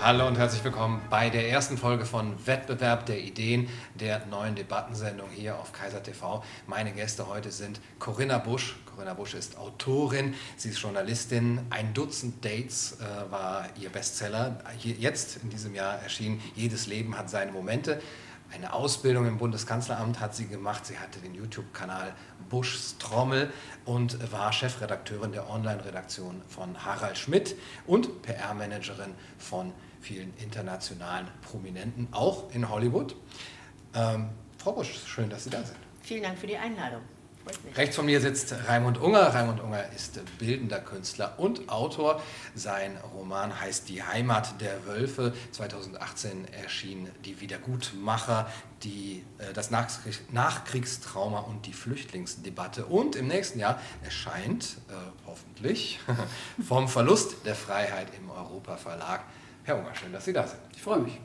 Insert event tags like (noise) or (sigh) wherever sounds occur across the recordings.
Hallo und herzlich willkommen bei der ersten Folge von Wettbewerb der Ideen, der neuen Debattensendung hier auf Kaiser TV. Meine Gäste heute sind Corinna Busch. Corinna Busch ist Autorin, sie ist Journalistin. Ein Dutzend Dates äh, war ihr Bestseller. Jetzt in diesem Jahr erschien Jedes Leben hat seine Momente. Eine Ausbildung im Bundeskanzleramt hat sie gemacht. Sie hatte den YouTube-Kanal Buschs Trommel und war Chefredakteurin der Online-Redaktion von Harald Schmidt und PR-Managerin von vielen internationalen Prominenten, auch in Hollywood. Ähm, Frau Busch, schön, dass Sie da sind. Vielen Dank für die Einladung. Rechts von mir sitzt Raimund Unger. Raimund Unger ist bildender Künstler und Autor. Sein Roman heißt Die Heimat der Wölfe. 2018 erschien Die Wiedergutmacher, die, äh, das Nachkriegstrauma und die Flüchtlingsdebatte. Und im nächsten Jahr erscheint, äh, hoffentlich, (laughs) vom Verlust der Freiheit im Europa Verlag Herr Unger, schön, dass Sie da sind. Ich freue mich.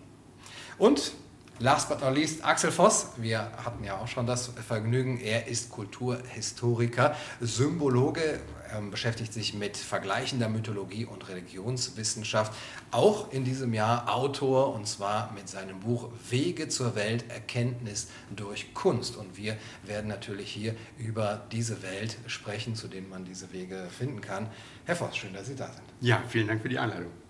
Und last but not least, Axel Voss. Wir hatten ja auch schon das Vergnügen. Er ist Kulturhistoriker, Symbologe, ähm, beschäftigt sich mit vergleichender Mythologie und Religionswissenschaft. Auch in diesem Jahr Autor und zwar mit seinem Buch Wege zur Welt, Erkenntnis durch Kunst. Und wir werden natürlich hier über diese Welt sprechen, zu denen man diese Wege finden kann. Herr Voss, schön, dass Sie da sind. Ja, vielen Dank für die Einladung.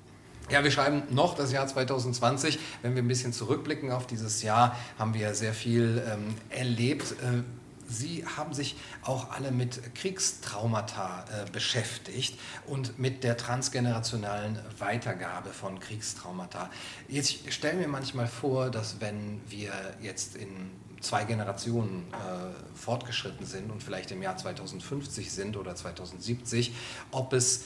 Ja, wir schreiben noch das Jahr 2020. Wenn wir ein bisschen zurückblicken auf dieses Jahr, haben wir ja sehr viel ähm, erlebt. Äh, Sie haben sich auch alle mit Kriegstraumata äh, beschäftigt und mit der transgenerationalen Weitergabe von Kriegstraumata. Jetzt stellen wir manchmal vor, dass wenn wir jetzt in zwei Generationen äh, fortgeschritten sind und vielleicht im Jahr 2050 sind oder 2070, ob es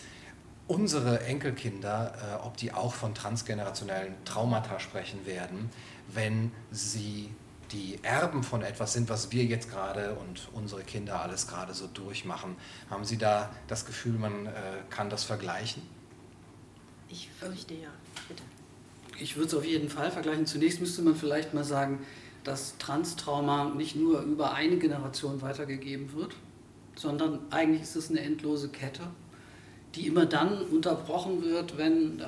unsere Enkelkinder, äh, ob die auch von transgenerationellen Traumata sprechen werden, wenn sie die Erben von etwas sind, was wir jetzt gerade und unsere Kinder alles gerade so durchmachen. Haben Sie da das Gefühl, man äh, kann das vergleichen? Ich fürchte ja, bitte. Ich würde es auf jeden Fall vergleichen. Zunächst müsste man vielleicht mal sagen, dass Transtrauma nicht nur über eine Generation weitergegeben wird, sondern eigentlich ist es eine endlose Kette die immer dann unterbrochen wird, wenn, äh,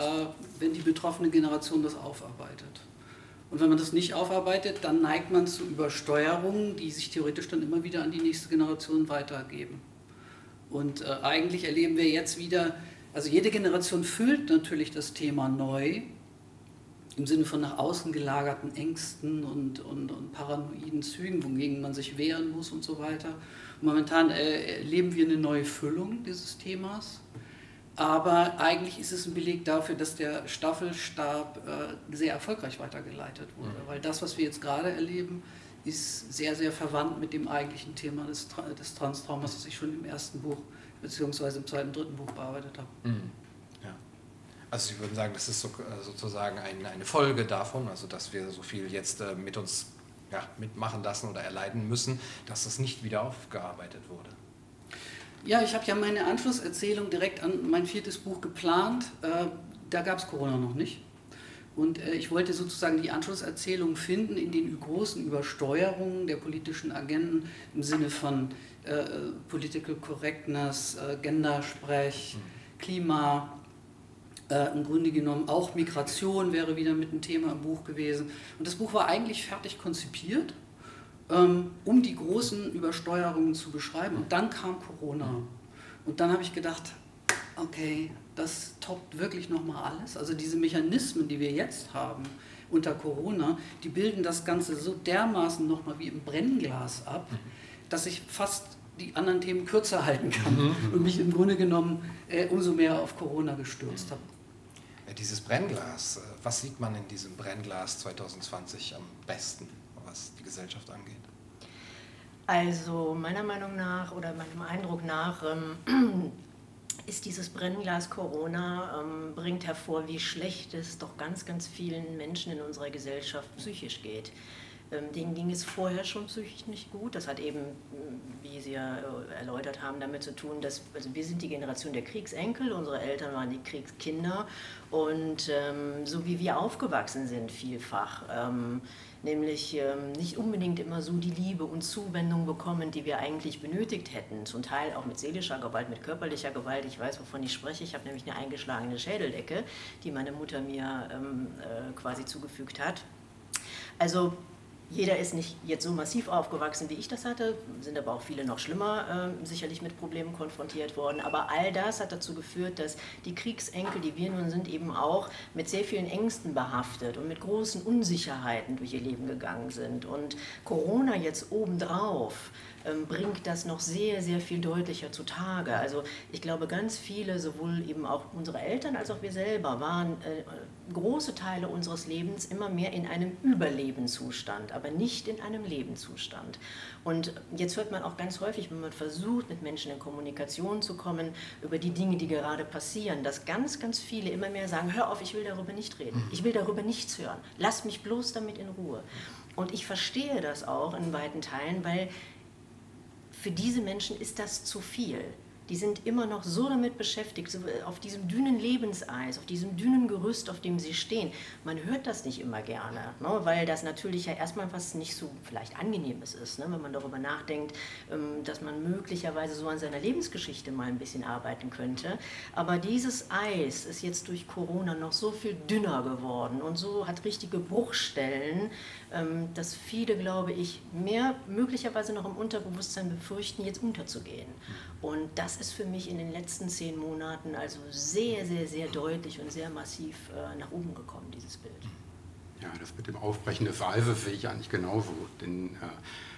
wenn die betroffene Generation das aufarbeitet. Und wenn man das nicht aufarbeitet, dann neigt man zu Übersteuerungen, die sich theoretisch dann immer wieder an die nächste Generation weitergeben. Und äh, eigentlich erleben wir jetzt wieder, also jede Generation füllt natürlich das Thema neu, im Sinne von nach außen gelagerten Ängsten und, und, und paranoiden Zügen, wogegen man sich wehren muss und so weiter. Momentan äh, erleben wir eine neue Füllung dieses Themas. Aber eigentlich ist es ein Beleg dafür, dass der Staffelstab äh, sehr erfolgreich weitergeleitet wurde. Mhm. Weil das, was wir jetzt gerade erleben, ist sehr, sehr verwandt mit dem eigentlichen Thema des, des Transtraumas, das ich schon im ersten Buch beziehungsweise im zweiten, dritten Buch bearbeitet habe. Mhm. Ja. Also Sie würden sagen, das ist so, äh, sozusagen ein, eine Folge davon, also dass wir so viel jetzt äh, mit uns ja, mitmachen lassen oder erleiden müssen, dass das nicht wieder aufgearbeitet wurde. Ja, ich habe ja meine Anschlusserzählung direkt an mein viertes Buch geplant. Äh, da gab es Corona noch nicht. Und äh, ich wollte sozusagen die Anschlusserzählung finden in den großen Übersteuerungen der politischen Agenten im Sinne von äh, Political Correctness, äh, Gendersprech, mhm. Klima. Äh, Im Grunde genommen auch Migration wäre wieder mit einem Thema im Buch gewesen. Und das Buch war eigentlich fertig konzipiert um die großen Übersteuerungen zu beschreiben. Und dann kam Corona. Und dann habe ich gedacht, okay, das toppt wirklich nochmal alles. Also diese Mechanismen, die wir jetzt haben unter Corona, die bilden das Ganze so dermaßen nochmal wie im Brennglas ab, dass ich fast die anderen Themen kürzer halten kann mhm. und mich im Grunde genommen äh, umso mehr auf Corona gestürzt habe. Dieses Brennglas, äh, was sieht man in diesem Brennglas 2020 am besten? was die Gesellschaft angeht? Also meiner Meinung nach oder meinem Eindruck nach ähm, (clears throat) ist dieses Brennglas Corona, ähm, bringt hervor, wie schlecht es doch ganz, ganz vielen Menschen in unserer Gesellschaft psychisch geht. Ähm, denen ging es vorher schon psychisch nicht gut. Das hat eben, wie Sie ja äh, erläutert haben, damit zu tun, dass also wir sind die Generation der Kriegsenkel, unsere Eltern waren die Kriegskinder und ähm, so wie wir aufgewachsen sind vielfach, ähm, nämlich ähm, nicht unbedingt immer so die Liebe und Zuwendung bekommen, die wir eigentlich benötigt hätten. Zum Teil auch mit seelischer Gewalt, mit körperlicher Gewalt. Ich weiß, wovon ich spreche. Ich habe nämlich eine eingeschlagene Schädeldecke, die meine Mutter mir ähm, äh, quasi zugefügt hat. Also jeder ist nicht jetzt so massiv aufgewachsen, wie ich das hatte, sind aber auch viele noch schlimmer äh, sicherlich mit Problemen konfrontiert worden. Aber all das hat dazu geführt, dass die Kriegsenkel, die wir nun sind, eben auch mit sehr vielen Ängsten behaftet und mit großen Unsicherheiten durch ihr Leben gegangen sind. Und Corona jetzt obendrauf ähm, bringt das noch sehr, sehr viel deutlicher zutage. Also ich glaube, ganz viele, sowohl eben auch unsere Eltern als auch wir selber, waren äh, große Teile unseres Lebens immer mehr in einem Überlebenszustand, aber nicht in einem Lebenszustand. Und jetzt hört man auch ganz häufig, wenn man versucht, mit Menschen in Kommunikation zu kommen, über die Dinge, die gerade passieren, dass ganz, ganz viele immer mehr sagen, hör auf, ich will darüber nicht reden, ich will darüber nichts hören, lass mich bloß damit in Ruhe. Und ich verstehe das auch in weiten Teilen, weil für diese Menschen ist das zu viel die sind immer noch so damit beschäftigt, so auf diesem dünnen Lebenseis, auf diesem dünnen Gerüst, auf dem sie stehen. Man hört das nicht immer gerne, ne? weil das natürlich ja erstmal was nicht so vielleicht angenehmes ist, ne? wenn man darüber nachdenkt, ähm, dass man möglicherweise so an seiner Lebensgeschichte mal ein bisschen arbeiten könnte. Aber dieses Eis ist jetzt durch Corona noch so viel dünner geworden und so hat richtige Bruchstellen, dass viele, glaube ich, mehr möglicherweise noch im Unterbewusstsein befürchten, jetzt unterzugehen. Und das ist für mich in den letzten zehn Monaten also sehr, sehr, sehr deutlich und sehr massiv äh, nach oben gekommen, dieses Bild. Ja, das mit dem Aufbrechen des Eises sehe ich eigentlich genauso. Denn äh,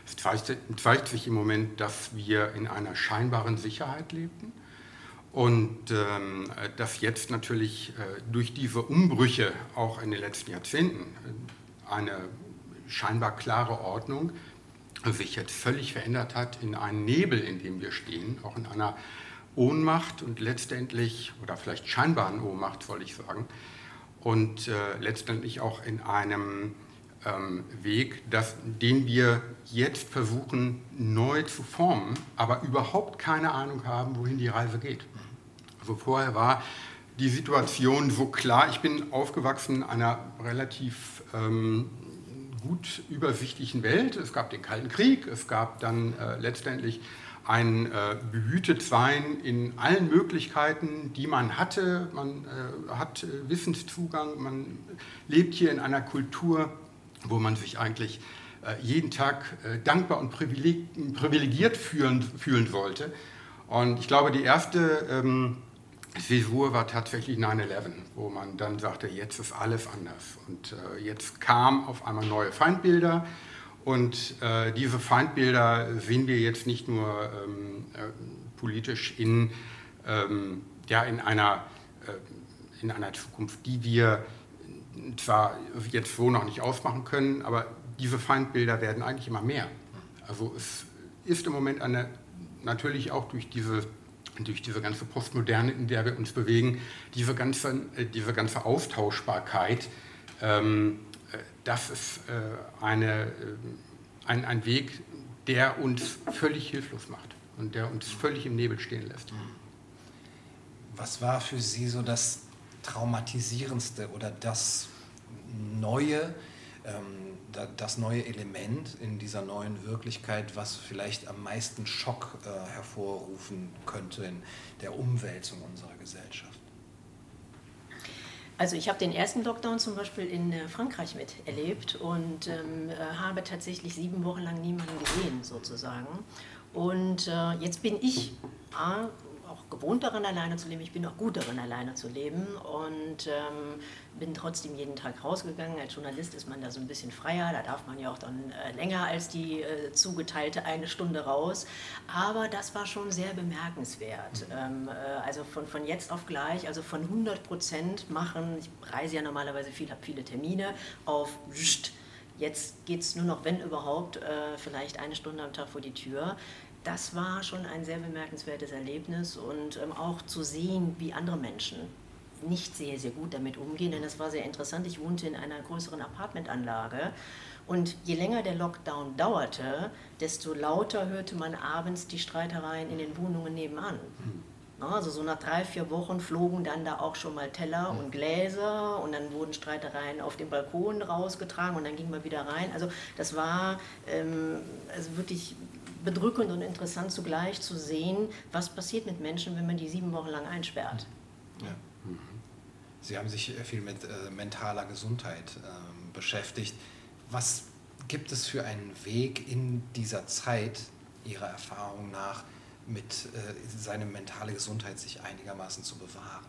es zeigt, zeigt, sich im Moment, dass wir in einer scheinbaren Sicherheit lebten. Und ähm, dass jetzt natürlich äh, durch diese Umbrüche auch in den letzten Jahrzehnten äh, eine scheinbar klare Ordnung sich jetzt völlig verändert hat in einen Nebel, in dem wir stehen, auch in einer Ohnmacht und letztendlich, oder vielleicht scheinbaren Ohnmacht, soll ich sagen, und äh, letztendlich auch in einem ähm, Weg, das, den wir jetzt versuchen neu zu formen, aber überhaupt keine Ahnung haben, wohin die Reise geht. Also vorher war die Situation so klar, ich bin aufgewachsen in einer relativ ähm, gut übersichtlichen Welt. Es gab den Kalten Krieg, es gab dann äh, letztendlich ein äh, Behütetsein in allen Möglichkeiten, die man hatte. Man äh, hat Wissenszugang, man lebt hier in einer Kultur, wo man sich eigentlich äh, jeden Tag äh, dankbar und privilegiert fühlen, fühlen sollte. Und ich glaube, die erste ähm, Zäsur war tatsächlich 9-11, wo man dann sagte, jetzt ist alles anders. Und äh, jetzt kamen auf einmal neue Feindbilder. Und äh, diese Feindbilder sehen wir jetzt nicht nur ähm, äh, politisch in, ähm, ja, in, einer, äh, in einer Zukunft, die wir zwar jetzt so noch nicht ausmachen können, aber diese Feindbilder werden eigentlich immer mehr. Also es ist im Moment eine, natürlich auch durch diese durch diese ganze Postmoderne, in der wir uns bewegen, diese ganze, äh, diese ganze Austauschbarkeit, ähm, äh, das ist äh, eine, äh, ein, ein Weg, der uns völlig hilflos macht und der uns völlig im Nebel stehen lässt. Was war für Sie so das Traumatisierendste oder das Neue, ähm, das neue Element in dieser neuen Wirklichkeit, was vielleicht am meisten Schock äh, hervorrufen könnte in der Umwälzung unserer Gesellschaft? Also ich habe den ersten Lockdown zum Beispiel in äh, Frankreich miterlebt und ähm, äh, habe tatsächlich sieben Wochen lang niemanden gesehen sozusagen. Und äh, jetzt bin ich A, gewohnt darin, alleine zu leben. Ich bin auch gut darin, alleine zu leben und ähm, bin trotzdem jeden Tag rausgegangen. Als Journalist ist man da so ein bisschen freier. Da darf man ja auch dann äh, länger als die äh, zugeteilte eine Stunde raus. Aber das war schon sehr bemerkenswert. Mhm. Ähm, äh, also von, von jetzt auf gleich, also von 100 Prozent machen, ich reise ja normalerweise viel, habe viele Termine, auf Jetzt geht es nur noch, wenn überhaupt, äh, vielleicht eine Stunde am Tag vor die Tür das war schon ein sehr bemerkenswertes Erlebnis und ähm, auch zu sehen, wie andere Menschen nicht sehr, sehr gut damit umgehen, denn das war sehr interessant. Ich wohnte in einer größeren Apartmentanlage und je länger der Lockdown dauerte, desto lauter hörte man abends die Streitereien in den Wohnungen nebenan. Mhm. Also so nach drei, vier Wochen flogen dann da auch schon mal Teller und Gläser und dann wurden Streitereien auf dem Balkon rausgetragen und dann ging man wieder rein. Also das war ähm, also wirklich bedrückend und interessant zugleich zu sehen, was passiert mit Menschen, wenn man die sieben Wochen lang einsperrt. Ja. Mhm. Sie haben sich viel mit äh, mentaler Gesundheit äh, beschäftigt. Was gibt es für einen Weg in dieser Zeit, Ihrer Erfahrung nach, mit äh, seine mentale Gesundheit sich einigermaßen zu bewahren?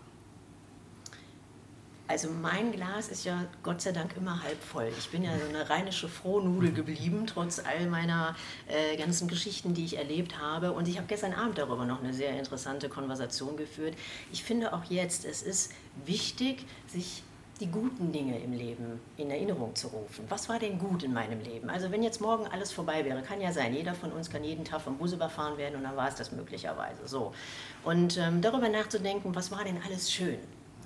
Also mein Glas ist ja Gott sei Dank immer halb voll. Ich bin ja so eine rheinische Frohnudel geblieben, trotz all meiner äh, ganzen Geschichten, die ich erlebt habe. Und ich habe gestern Abend darüber noch eine sehr interessante Konversation geführt. Ich finde auch jetzt, es ist wichtig, sich die guten Dinge im Leben in Erinnerung zu rufen. Was war denn gut in meinem Leben? Also wenn jetzt morgen alles vorbei wäre, kann ja sein, jeder von uns kann jeden Tag vom Bus überfahren werden und dann war es das möglicherweise so. Und ähm, darüber nachzudenken, was war denn alles schön?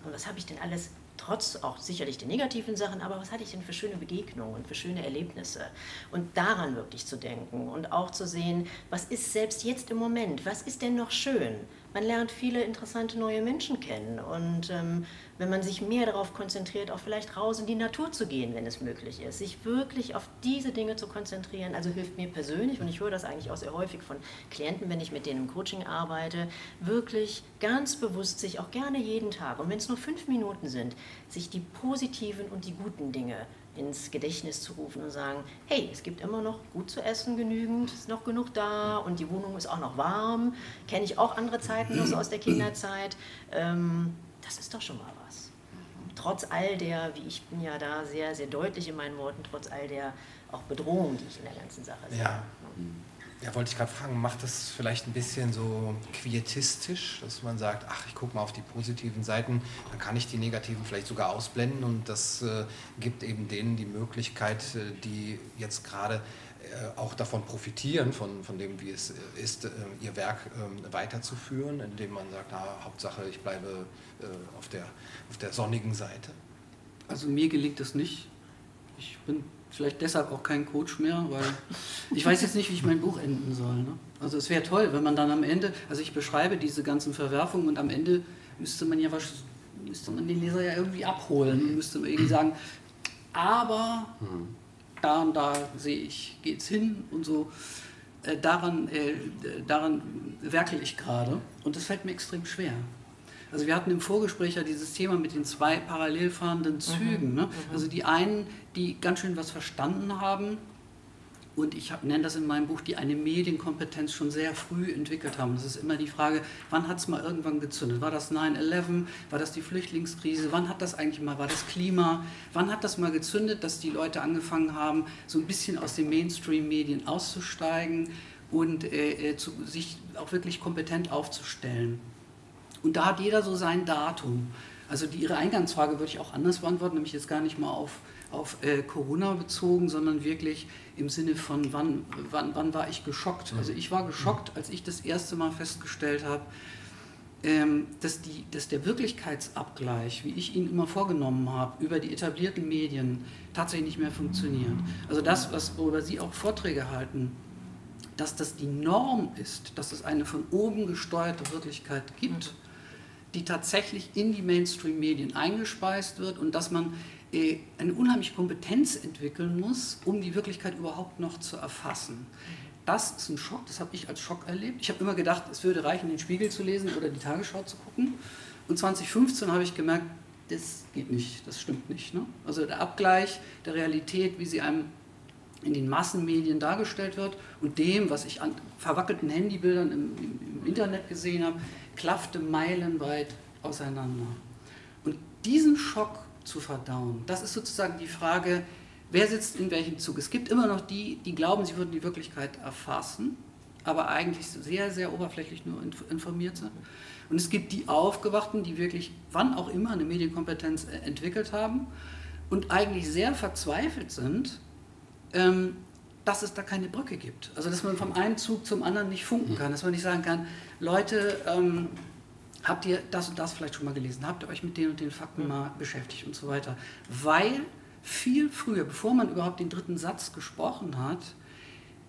Und was habe ich denn alles trotz auch sicherlich den negativen Sachen, aber was hatte ich denn für schöne Begegnungen und für schöne Erlebnisse? Und daran wirklich zu denken und auch zu sehen, was ist selbst jetzt im Moment, was ist denn noch schön? Man lernt viele interessante neue Menschen kennen und ähm, wenn man sich mehr darauf konzentriert, auch vielleicht raus in die Natur zu gehen, wenn es möglich ist, sich wirklich auf diese Dinge zu konzentrieren, also hilft mir persönlich, und ich höre das eigentlich auch sehr häufig von Klienten, wenn ich mit denen im Coaching arbeite, wirklich ganz bewusst sich auch gerne jeden Tag, und wenn es nur fünf Minuten sind, sich die positiven und die guten Dinge ins Gedächtnis zu rufen und sagen, hey, es gibt immer noch gut zu essen genügend, ist noch genug da und die Wohnung ist auch noch warm, kenne ich auch andere Zeiten noch so aus der Kinderzeit. Ähm, das ist doch schon mal was. Trotz all der, wie ich bin ja da sehr, sehr deutlich in meinen Worten, trotz all der auch Bedrohung, die ich in der ganzen Sache sehe. Ja. Ja, wollte ich gerade fragen, macht das vielleicht ein bisschen so quietistisch, dass man sagt, ach, ich gucke mal auf die positiven Seiten, dann kann ich die negativen vielleicht sogar ausblenden und das äh, gibt eben denen die Möglichkeit, äh, die jetzt gerade äh, auch davon profitieren, von, von dem, wie es äh, ist, äh, ihr Werk ähm, weiterzuführen, indem man sagt, na, Hauptsache, ich bleibe auf, der, auf der sonnigen Seite? Also mir gelingt das nicht. Ich bin vielleicht deshalb auch kein Coach mehr, weil ich weiß jetzt nicht, wie ich mein Buch enden soll. Ne? Also es wäre toll, wenn man dann am Ende, also ich beschreibe diese ganzen Verwerfungen und am Ende müsste man ja was, müsste man den Leser ja irgendwie abholen und müsste man irgendwie sagen, aber da und da sehe ich, geht es hin und so. Äh, daran, äh, daran werkel ich gerade und das fällt mir extrem schwer. Also wir hatten im Vorgespräch ja dieses Thema mit den zwei parallel fahrenden mhm. Zügen. Ne? Mhm. Ne? Also die einen, die ganz schön was verstanden haben und ich nenne das in meinem Buch, die eine Medienkompetenz schon sehr früh entwickelt haben. Das ist immer die Frage, wann hat es mal irgendwann gezündet? War das 9-11? War das die Flüchtlingskrise? Wann hat das eigentlich mal, war das Klima? Wann hat das mal gezündet, dass die Leute angefangen haben, so ein bisschen aus den Mainstream-Medien auszusteigen und äh, äh zu, sich auch wirklich kompetent aufzustellen? Und da hat jeder so sein Datum. Also die, Ihre Eingangsfrage würde ich auch anders beantworten, nämlich jetzt gar nicht mal auf auf äh, Corona bezogen, sondern wirklich im Sinne von, wann, wann, wann war ich geschockt. Also ich war geschockt, als ich das erste Mal festgestellt habe, ähm, dass, die, dass der Wirklichkeitsabgleich, wie ich ihn immer vorgenommen habe, über die etablierten Medien tatsächlich nicht mehr funktioniert. Also das, was, worüber Sie auch Vorträge halten, dass das die Norm ist, dass es eine von oben gesteuerte Wirklichkeit gibt, die tatsächlich in die Mainstream-Medien eingespeist wird und dass man äh, eine unheimliche Kompetenz entwickeln muss, um die Wirklichkeit überhaupt noch zu erfassen. Das ist ein Schock, das habe ich als Schock erlebt. Ich habe immer gedacht, es würde reichen, den Spiegel zu lesen oder die Tagesschau zu gucken. Und 2015 habe ich gemerkt, das geht nicht, das stimmt nicht. Ne? Also der Abgleich der Realität, wie sie einem in den Massenmedien dargestellt wird und dem, was ich an verwackelten Handybildern im, im, im Internet gesehen habe, klaffte meilenweit auseinander. Und diesen Schock zu verdauen? Das ist sozusagen die Frage, wer sitzt in welchem Zug? Es gibt immer noch die, die glauben, sie würden die Wirklichkeit erfassen, aber eigentlich sehr, sehr oberflächlich nur informiert sind. Und es gibt die Aufgewachten, die wirklich, wann auch immer, eine Medienkompetenz äh, entwickelt haben und eigentlich sehr verzweifelt sind, dass es da keine Brücke gibt. Also dass man vom einen Zug zum anderen nicht funken kann, dass man nicht sagen kann, Leute, ähm, habt ihr das und das vielleicht schon mal gelesen? Habt ihr euch mit den und den Fakten mal beschäftigt und so weiter? Weil viel früher, bevor man überhaupt den dritten Satz gesprochen hat,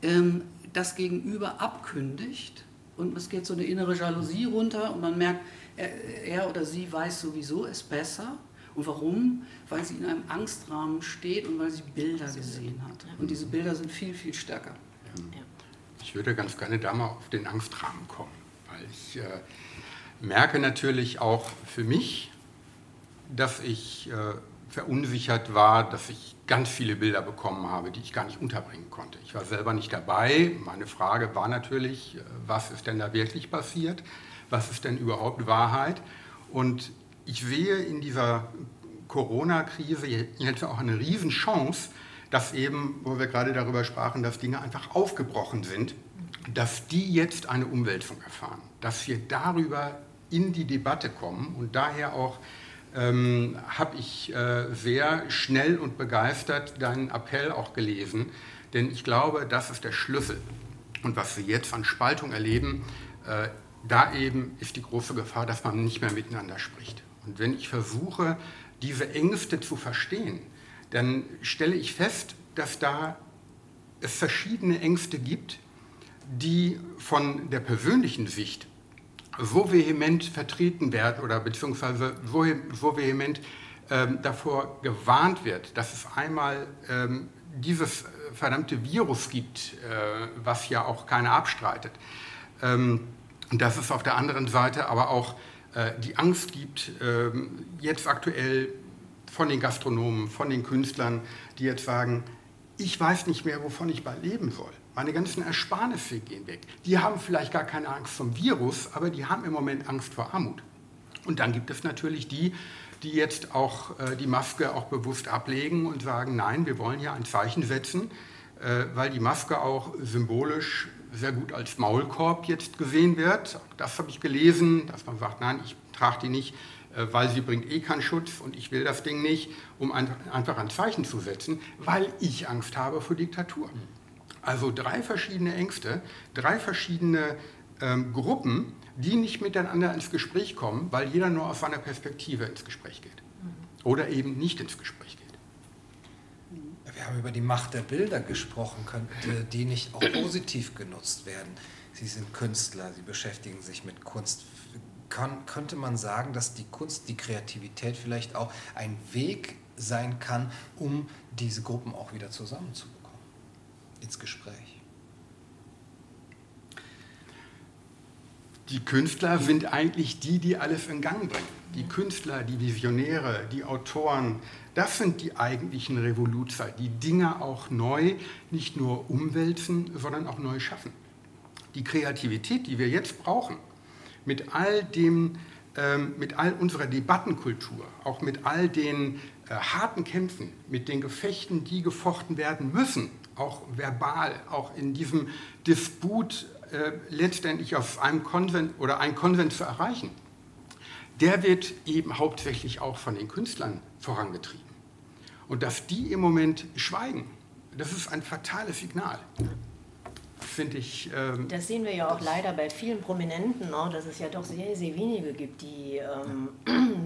ähm, das Gegenüber abkündigt und es geht so eine innere Jalousie runter und man merkt, er, er oder sie weiß sowieso es besser. Und warum? Weil sie in einem Angstrahmen steht und weil sie Bilder gesehen hat. Und diese Bilder sind viel, viel stärker. Ich würde ganz gerne da mal auf den Angstrahmen kommen, weil ich äh, merke natürlich auch für mich, dass ich äh, verunsichert war, dass ich ganz viele Bilder bekommen habe, die ich gar nicht unterbringen konnte. Ich war selber nicht dabei. Meine Frage war natürlich, äh, was ist denn da wirklich passiert? Was ist denn überhaupt Wahrheit? Und ich sehe in dieser Corona-Krise jetzt auch eine Riesenchance, dass eben, wo wir gerade darüber sprachen, dass Dinge einfach aufgebrochen sind, dass die jetzt eine Umwälzung erfahren, dass wir darüber in die Debatte kommen und daher auch ähm, habe ich äh, sehr schnell und begeistert deinen Appell auch gelesen, denn ich glaube, das ist der Schlüssel. Und was wir jetzt an Spaltung erleben, äh, da eben ist die große Gefahr, dass man nicht mehr miteinander spricht. Und wenn ich versuche, diese Ängste zu verstehen, dann stelle ich fest, dass da es verschiedene Ängste gibt, die von der persönlichen Sicht so vehement vertreten werden oder beziehungsweise so, so vehement ähm, davor gewarnt wird, dass es einmal ähm, dieses verdammte Virus gibt, äh, was ja auch keiner abstreitet. Ähm, dass es auf der anderen Seite aber auch äh, die Angst gibt, äh, jetzt aktuell von den Gastronomen, von den Künstlern, die jetzt sagen, ich weiß nicht mehr, wovon ich bald leben soll. Meine ganzen Ersparnisse gehen weg. Die haben vielleicht gar keine Angst vom Virus, aber die haben im Moment Angst vor Armut. Und dann gibt es natürlich die, die jetzt auch äh, die Maske auch bewusst ablegen und sagen, nein, wir wollen hier ein Zeichen setzen, äh, weil die Maske auch symbolisch sehr gut als Maulkorb jetzt gesehen wird. Das habe ich gelesen, dass man sagt, nein, ich trage die nicht, äh, weil sie bringt eh keinen Schutz und ich will das Ding nicht, um ein, einfach ein Zeichen zu setzen, weil ich Angst habe vor Diktatur. Also drei verschiedene Ängste, drei verschiedene ähm, Gruppen, die nicht miteinander ins Gespräch kommen, weil jeder nur aus seiner Perspektive ins Gespräch geht. Oder eben nicht ins Gespräch. Wir haben über die Macht der Bilder gesprochen, könnte die nicht auch positiv genutzt werden? Sie sind Künstler, Sie beschäftigen sich mit Kunst. Kann, könnte man sagen, dass die Kunst, die Kreativität vielleicht auch ein Weg sein kann, um diese Gruppen auch wieder zusammenzubringen? ins Gespräch. Die Künstler sind eigentlich die, die alles in Gang bringen. Die Künstler, die Visionäre, die Autoren, das sind die eigentlichen Revoluzer, die Dinge auch neu nicht nur umwälzen, sondern auch neu schaffen. Die Kreativität, die wir jetzt brauchen, mit all dem, ähm, mit all unserer Debattenkultur, auch mit all den äh, harten Kämpfen, mit den Gefechten, die gefochten werden müssen, auch verbal, auch in diesem Disput äh, letztendlich auf einem Konvent oder einen Konvent zu erreichen, der wird eben hauptsächlich auch von den Künstlern vorangetrieben. Und dass die im Moment schweigen, das ist ein fatales Signal finde ich. Ähm, das sehen wir ja auch leider bei vielen Prominenten, ne, dass es ja doch sehr, sehr wenige gibt, die ähm,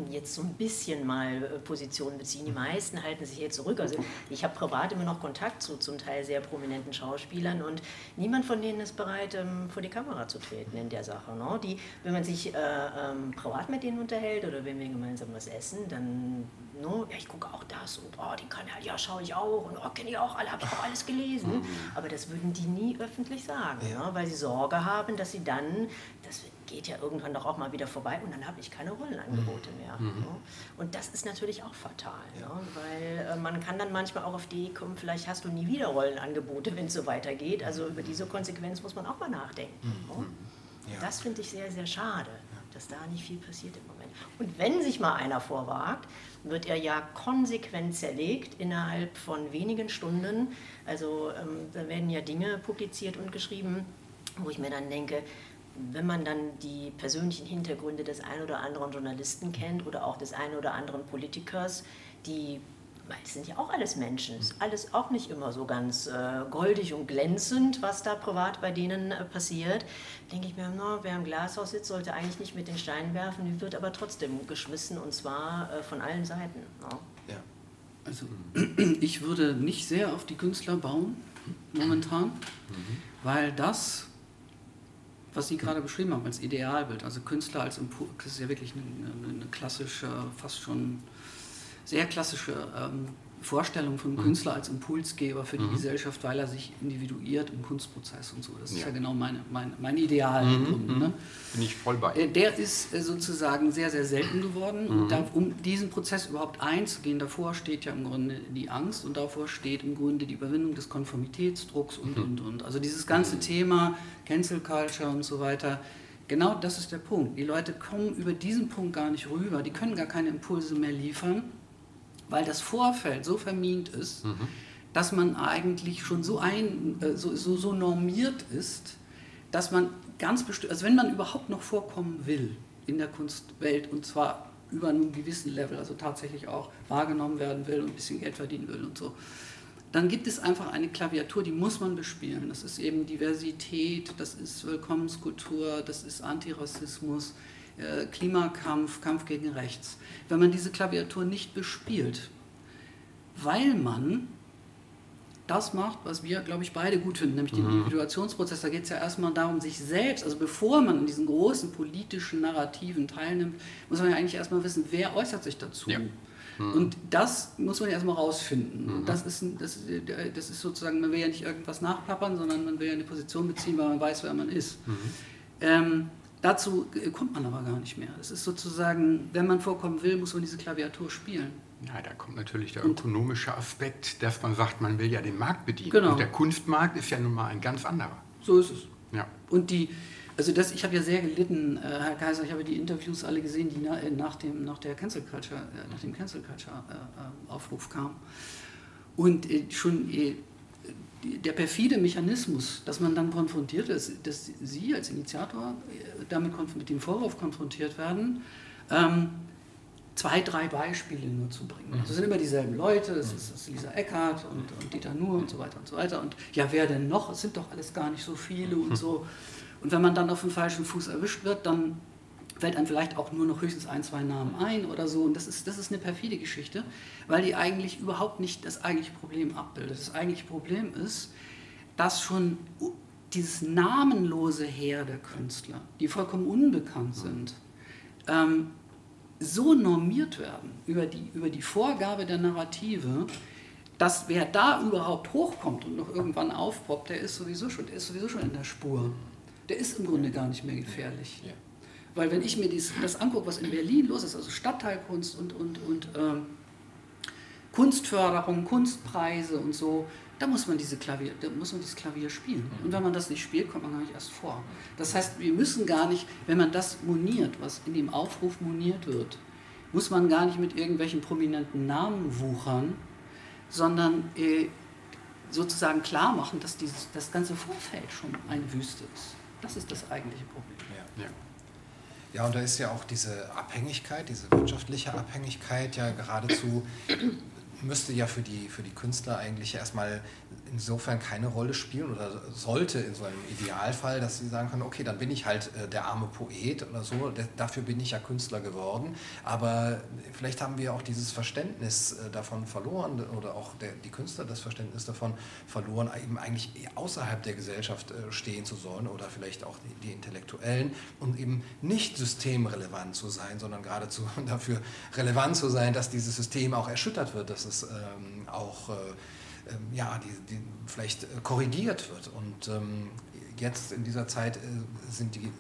jetzt so ein bisschen mal äh, Positionen beziehen. Die meisten halten sich hier zurück. Also ich habe privat immer noch Kontakt zu zum Teil sehr prominenten Schauspielern und niemand von denen ist bereit, ähm, vor die Kamera zu treten in der Sache. Ne? Die, wenn man sich äh, ähm, privat mit denen unterhält oder wenn wir gemeinsam was essen, dann no, ja, ich gucke auch das und oh, den Kanal, ja, schaue ich auch und oh, kenne ich auch alle, habe ich auch alles gelesen. Mhm. Aber das würden die nie öffentlich sagen, ja. ne? weil sie Sorge haben, dass sie dann, das geht ja irgendwann doch auch mal wieder vorbei und dann habe ich keine Rollenangebote mhm. mehr. Mhm. Ne? Und das ist natürlich auch fatal, ja. ne? weil äh, man kann dann manchmal auch auf die Idee kommen, vielleicht hast du nie wieder Rollenangebote, (laughs) wenn es so weitergeht. Also über diese Konsequenz muss man auch mal nachdenken. Mhm. Ne? Ja. Das finde ich sehr, sehr schade, dass da nicht viel passiert im Moment. Und wenn sich mal einer vorwagt, wird er ja konsequent zerlegt innerhalb von wenigen Stunden. Also ähm, da werden ja Dinge publiziert und geschrieben, wo ich mir dann denke, wenn man dann die persönlichen Hintergründe des einen oder anderen Journalisten kennt oder auch des einen oder anderen Politikers, die weil es sind ja auch alles Menschen, ist alles auch nicht immer so ganz äh, goldig und glänzend, was da privat bei denen äh, passiert. Denke ich mir, no, wer im Glashaus sitzt, sollte eigentlich nicht mit den Steinen werfen, die wird aber trotzdem geschmissen und zwar äh, von allen Seiten. No? Ja. Also (clears throat) ich würde nicht sehr auf die Künstler bauen momentan, mhm. weil das was Sie gerade beschrieben haben als Idealbild, also Künstler als Impuls, das ist ja wirklich eine, eine klassische, fast schon sehr klassische ähm, Vorstellung von mhm. Künstler als Impulsgeber für die mhm. Gesellschaft, weil er sich individuiert im Kunstprozess und so. Das ja. ist ja genau meine, mein, mein Ideal mhm. im Grunde. Ne? Bin ich voll bei. Äh, der ist äh, sozusagen sehr, sehr selten geworden. Und mhm. da, um diesen Prozess überhaupt einzugehen, davor steht ja im Grunde die Angst und davor steht im Grunde die Überwindung des Konformitätsdrucks und, mhm. und, und. Also dieses ganze mhm. Thema Cancel Culture und so weiter. Genau das ist der Punkt. Die Leute kommen über diesen Punkt gar nicht rüber. Die können gar keine Impulse mehr liefern weil das Vorfeld so vermint ist, mhm. dass man eigentlich schon so, ein, äh, so, so, so normiert ist, dass man ganz bestimmt, also wenn man überhaupt noch vorkommen will in der Kunstwelt und zwar über einem gewissen Level, also tatsächlich auch wahrgenommen werden will und ein bisschen Geld verdienen will und so, dann gibt es einfach eine Klaviatur, die muss man bespielen. Das ist eben Diversität, das ist Willkommenskultur, das ist Antirassismus, Klimakampf, Kampf gegen Rechts, wenn man diese Klaviatur nicht bespielt, weil man das macht, was wir, glaube ich, beide gut finden, nämlich den mhm. Individuationsprozess. Da geht es ja erstmal darum, sich selbst, also bevor man an diesen großen politischen Narrativen teilnimmt, muss man ja eigentlich erstmal wissen, wer äußert sich dazu. Ja. Mhm. Und das muss man ja erstmal rausfinden. Mhm. Das, ist, das, das ist sozusagen, man will ja nicht irgendwas nachplappern, sondern man will ja eine Position beziehen, weil man weiß, wer man ist. Mhm. Ähm, Dazu kommt man aber gar nicht mehr. Es ist sozusagen, wenn man vorkommen will, muss man diese Klaviatur spielen. Ja, da kommt natürlich der ökonomische Aspekt, dass man sagt, man will ja den Markt bedienen. Genau. Und der Kunstmarkt ist ja nun mal ein ganz anderer. So ist es. Ja. Und die, also das, ich habe ja sehr gelitten, äh, Herr Kaiser, ich habe die Interviews alle gesehen, die na, äh, nach, dem, nach der Cancel Culture, äh, nach dem Cancel Culture äh, äh, Aufruf kamen. Und äh, schon der perfide Mechanismus, dass man dann konfrontiert ist, dass Sie als Initiator äh, damit mit dem Vorwurf konfrontiert werden, ähm, zwei, drei Beispiele nur zu bringen. Das sind immer dieselben Leute, es ist, ist, Lisa Eckhardt und, und Dieter Nuhr und so weiter und so weiter. Und ja, wer denn noch? Es sind doch alles gar nicht so viele und so. Und wenn man dann auf dem falschen Fuß erwischt wird, dann fällt einem vielleicht auch nur noch höchstens ein, zwei Namen ein oder so. Und das ist, das ist eine perfide Geschichte, weil die eigentlich überhaupt nicht das eigentliche Problem abbildet. Das eigentliche Problem ist, dass schon dieses namenlose Heer der Künstler, die vollkommen unbekannt sind, ähm, so normiert werden über die, über die Vorgabe der Narrative, dass wer da überhaupt hochkommt und noch irgendwann aufpoppt, der ist sowieso schon, der ist sowieso schon in der Spur. Der ist im Grunde gar nicht mehr gefährlich. Ja. Weil wenn ich mir dies, das angucke, was in Berlin los ist, also Stadtteilkunst und, und, und ähm, Kunstförderung, Kunstpreise und so, da muss man, diese Klavier, da muss man dieses Klavier spielen. Und wenn man das nicht spielt, kommt man gar nicht erst vor. Das heißt, wir müssen gar nicht, wenn man das moniert, was in dem Aufruf moniert wird, muss man gar nicht mit irgendwelchen prominenten Namen wuchern, sondern äh, sozusagen klar machen, dass dieses, das ganze Vorfeld schon eine Wüste ist. Das ist das eigentliche Problem. Ja, ja. Ja, und da ist ja auch diese Abhängigkeit, diese wirtschaftliche Abhängigkeit ja geradezu müsste ja für die, für die Künstler eigentlich erstmal insofern keine Rolle spielen oder sollte in so einem Idealfall, dass sie sagen können, okay, dann bin ich halt äh, der arme Poet oder so, der, dafür bin ich ja Künstler geworden, aber vielleicht haben wir auch dieses Verständnis äh, davon verloren oder auch der, die Künstler das Verständnis davon verloren, eben eigentlich außerhalb der Gesellschaft äh, stehen zu sollen oder vielleicht auch die, die Intellektuellen und eben nicht systemrelevant zu sein, sondern geradezu (laughs) dafür relevant zu sein, dass dieses System auch erschüttert wird, dass es ähm, auch äh, ähm, ja, die, die vielleicht korrigiert wird. Und ähm, jetzt in dieser Zeit äh, sind die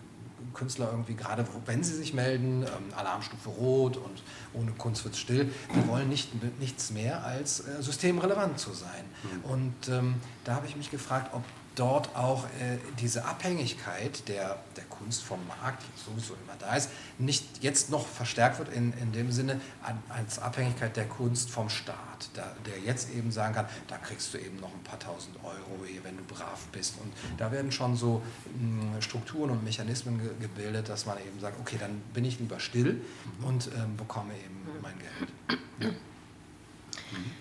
Künstler irgendwie gerade, wenn sie sich melden, ähm, Alarmstufe rot und ohne Kunst wird es still, die wollen nicht, nichts mehr als äh, systemrelevant zu sein. Mhm. Und ähm, da habe ich mich gefragt, ob dort auch äh, diese Abhängigkeit der, der Kunst vom Markt, die sowieso immer da ist, nicht jetzt noch verstärkt wird in, in dem Sinne an, als Abhängigkeit der Kunst vom Staat, da, der jetzt eben sagen kann, da kriegst du eben noch ein paar tausend Euro, wenn du brav bist. Und da werden schon so mh, hm, Strukturen und Mechanismen ge gebildet, dass man eben sagt, okay, dann bin ich lieber still und ähm, bekomme eben mein Geld. Ja.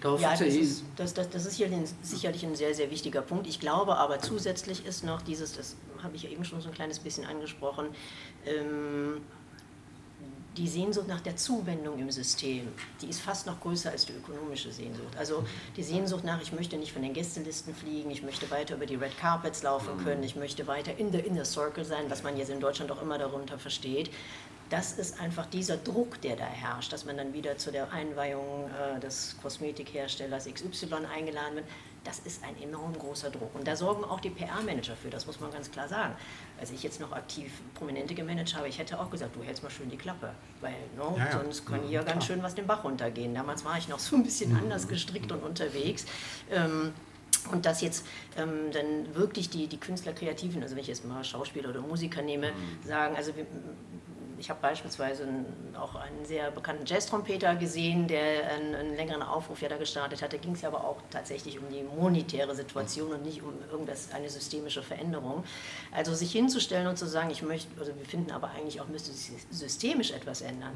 Darauf Ja, das ist, das, das, das ist hier den- sicherlich ein sehr, sehr wichtiger Punkt. Ich glaube aber zusätzlich ist noch dieses, das habe ich ja eben schon so ein kleines bisschen angesprochen, ähm, die Sehnsucht nach der Zuwendung im System, die ist fast noch größer als die ökonomische Sehnsucht. Also die Sehnsucht nach, ich möchte nicht von den Gästelisten fliegen, ich möchte weiter über die Red Carpets laufen können, ich möchte weiter in the inner circle sein, was man jetzt in Deutschland auch immer darunter versteht. Das ist einfach dieser Druck, der da herrscht, dass man dann wieder zu der Einweihung äh, des Kosmetikherstellers XY eingeladen wird. Das ist ein enorm großer Druck. Und da sorgen auch die PR-Manager für, das muss man ganz klar sagen. Als ich jetzt noch aktiv Prominente gemanagt habe, ich hätte auch gesagt, du hältst mal schön die Klappe, weil no, Ja, ja. sonst kann Mhm, hier ganz klar. schön was den Bach runtergehen. Damals war ich noch so ein bisschen anders gestrickt und unterwegs. Ähm, und dass jetzt ähm, dann wirklich die, die Künstler, Kreativen, also wenn ich jetzt mal Schauspieler oder Musiker nehme, sagen, also wir, ich habe beispielsweise auch einen sehr bekannten Jazz-Trompeter gesehen, der einen, einen längeren Aufruf ja da gestartet hat. Da ging es ja aber auch tatsächlich um die monetäre Situation und nicht um irgendwas, eine systemische Veränderung. Also sich hinzustellen und zu sagen, ich möchte, also wir finden aber eigentlich auch, müsste sich systemisch etwas ändern.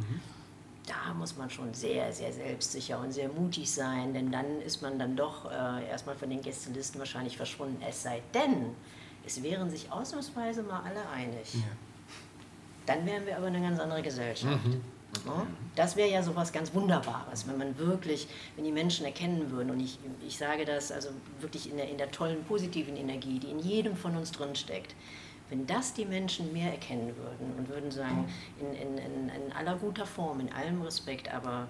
Da muss man schon sehr, sehr selbstsicher und sehr mutig sein, denn dann ist man dann doch äh, erstmal von den Gästelisten wahrscheinlich verschwunden. Es sei denn, es wären sich ausnahmsweise mal alle einig. Dann wären wir aber eine ganz andere Gesellschaft. Ne? Das wäre ja sowas ganz Wunderbares, wenn man wirklich, wenn die Menschen erkennen würden, und ich, ich sage das also wirklich in der, in der tollen positiven Energie, die in jedem von uns drin steckt, wenn das die Menschen mehr erkennen würden und würden sagen, in, in, in, in aller guter Form, in allem Respekt, aber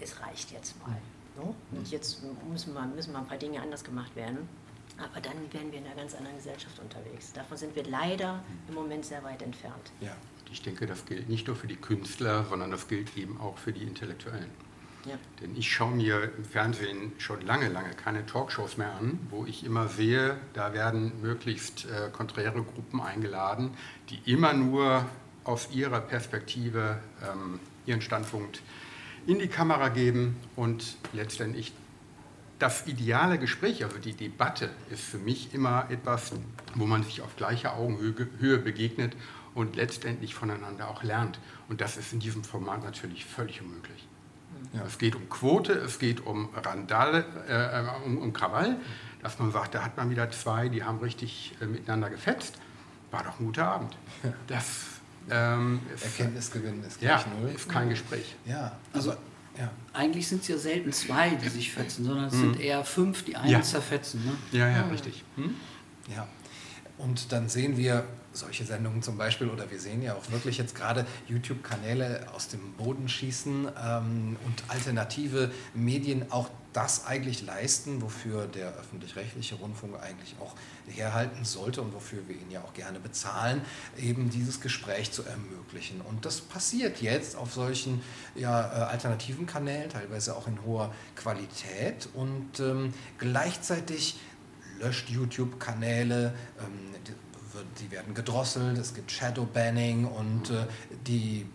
es reicht jetzt mal. Ne? Und jetzt müssen mal, müssen mal ein paar Dinge anders gemacht werden. Aber dann wären wir in einer ganz anderen Gesellschaft unterwegs. Davon sind wir leider im Moment sehr weit entfernt. Ja. Ich denke, das gilt nicht nur für die Künstler, sondern das gilt eben auch für die Intellektuellen. Ja. Denn ich schaue mir im Fernsehen schon lange, lange keine Talkshows mehr an, wo ich immer sehe, da werden möglichst äh, konträre Gruppen eingeladen, die immer nur aus ihrer Perspektive ähm, ihren Standpunkt in die Kamera geben und letztendlich das ideale Gespräch, also die Debatte, ist für mich immer etwas, wo man sich auf gleicher Augenhöhe Höhe begegnet und letztendlich voneinander auch lernt. Und das ist in diesem Format natürlich völlig unmöglich. Ja. Es geht um Quote, es geht um Randale, äh, um, um Krawall, dass man sagt, da hat man wieder zwei, die haben richtig äh, miteinander gefetzt. War doch ein guter Abend. Das ähm, ist, Erkenntnisgewinn ist ja, gleich null. ist kein Gespräch. Ja, Also- ja. Eigentlich sind es ja selten zwei, die sich fetzen, sondern es sind eher fünf, die einen Ja. zerfetzen. Ne? Ja, ja, richtig. Ja, und dann sehen wir solche Sendungen zum Beispiel, oder wir sehen ja auch wirklich jetzt gerade YouTube-Kanäle aus dem Boden schießen ähm, und alternative Medien auch das eigentlich leisten, wofür der öffentlich-rechtliche Rundfunk eigentlich auch herhalten sollte und wofür wir ihn ja auch gerne bezahlen, eben dieses Gespräch zu ermöglichen. Und das passiert jetzt auf solchen ja, äh, alternativen Kanälen, teilweise auch in hoher Qualität und ähm, gleichzeitig löscht YouTube-Kanäle, ähm, die, werden gedrosselt, es gibt Shadowbanning und äh, die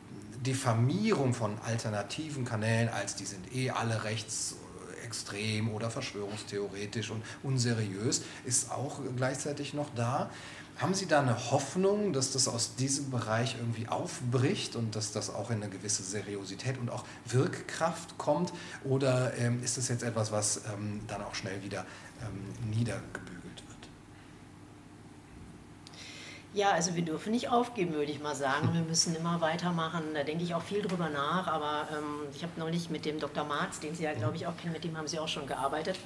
Diffamierung von alternativen Kanälen als die sind eh alle rechtsextrem oder verschwörungstheoretisch und unseriös, ist auch gleichzeitig noch da. Haben Sie da eine Hoffnung, dass das aus diesem Bereich irgendwie aufbricht und dass das auch in eine gewisse Seriosität und auch Wirkkraft kommt? Oder ähm, ist das jetzt etwas, was ähm, dann auch schnell wieder ähm, niedergebügelt wird? Ja, also wir dürfen nicht aufgeben, würde ich mal sagen. Wir müssen immer weitermachen. Da denke ich auch viel drüber nach. Aber ähm, ich habe neulich mit dem Dr. Marz, den Sie ja, glaube ich, auch kennen, mit dem haben Sie auch schon gearbeitet.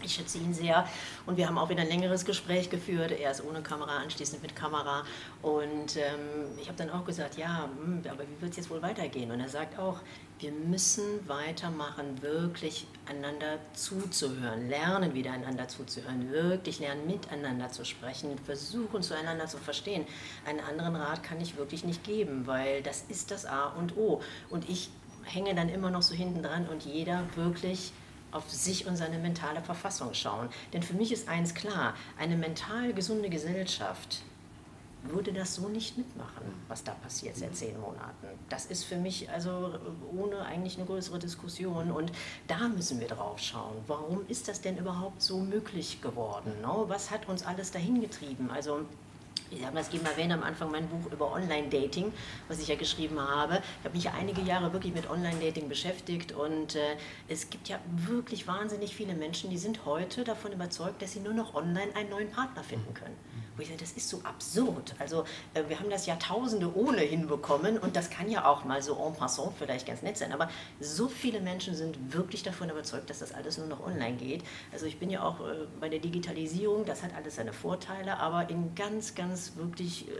Ich schätze ihn sehr. Und wir haben auch wieder ein längeres Gespräch geführt. Er ist ohne Kamera, anschließend mit Kamera. Und ähm, ich habe dann auch gesagt, ja, hm, aber wie wird es jetzt wohl weitergehen? Und er sagt auch, wir müssen weitermachen, wirklich einander zuzuhören, lernen wieder einander zuzuhören, wirklich lernen miteinander zu sprechen, versuchen zueinander zu verstehen. Einen anderen Rat kann ich wirklich nicht geben, weil das ist das A und O. Und ich hänge dann immer noch so hinten dran und jeder wirklich auf sich und seine mentale Verfassung schauen. Denn für mich ist eins klar, eine mental gesunde Gesellschaft würde das so nicht mitmachen, was da passiert seit zehn Monaten. Das ist für mich also ohne eigentlich eine größere Diskussion und da müssen wir drauf schauen. Warum ist das denn überhaupt so möglich geworden? No? Was hat uns alles dahin getrieben? Also ich habe das eben erwähnt am Anfang, mein Buch über Online-Dating, was ich ja geschrieben habe. Ich habe mich ja einige Jahre wirklich mit Online-Dating beschäftigt und äh, es gibt ja wirklich wahnsinnig viele Menschen, die sind heute davon überzeugt, dass sie nur noch online einen neuen Partner finden können. Wo ich sage, das ist so absurd. Also äh, wir haben das Jahrtausende ohne hinbekommen und das kann ja auch mal so en passant vielleicht ganz nett sein, aber so viele Menschen sind wirklich davon überzeugt, dass das alles nur noch online geht. Also ich bin ja auch äh, bei der Digitalisierung, das hat alles seine Vorteile, aber in ganz, ganz wirklich äh,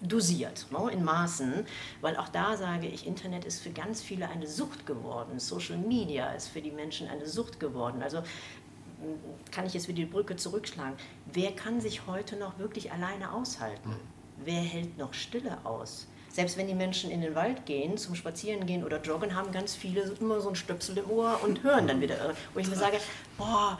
dosiert, ne, in Maßen, weil auch da sage ich, Internet ist für ganz viele eine Sucht geworden, Social Media ist für die Menschen eine Sucht geworden. Also kann ich jetzt wieder die Brücke zurückschlagen. Wer kann sich heute noch wirklich alleine aushalten? Wer hält noch Stille aus? Selbst wenn die Menschen in den Wald gehen, zum Spazieren gehen oder joggen, haben ganz viele immer so ein Stöpsel im Ohr und hören dann wieder. Wo ich mir sage, boah,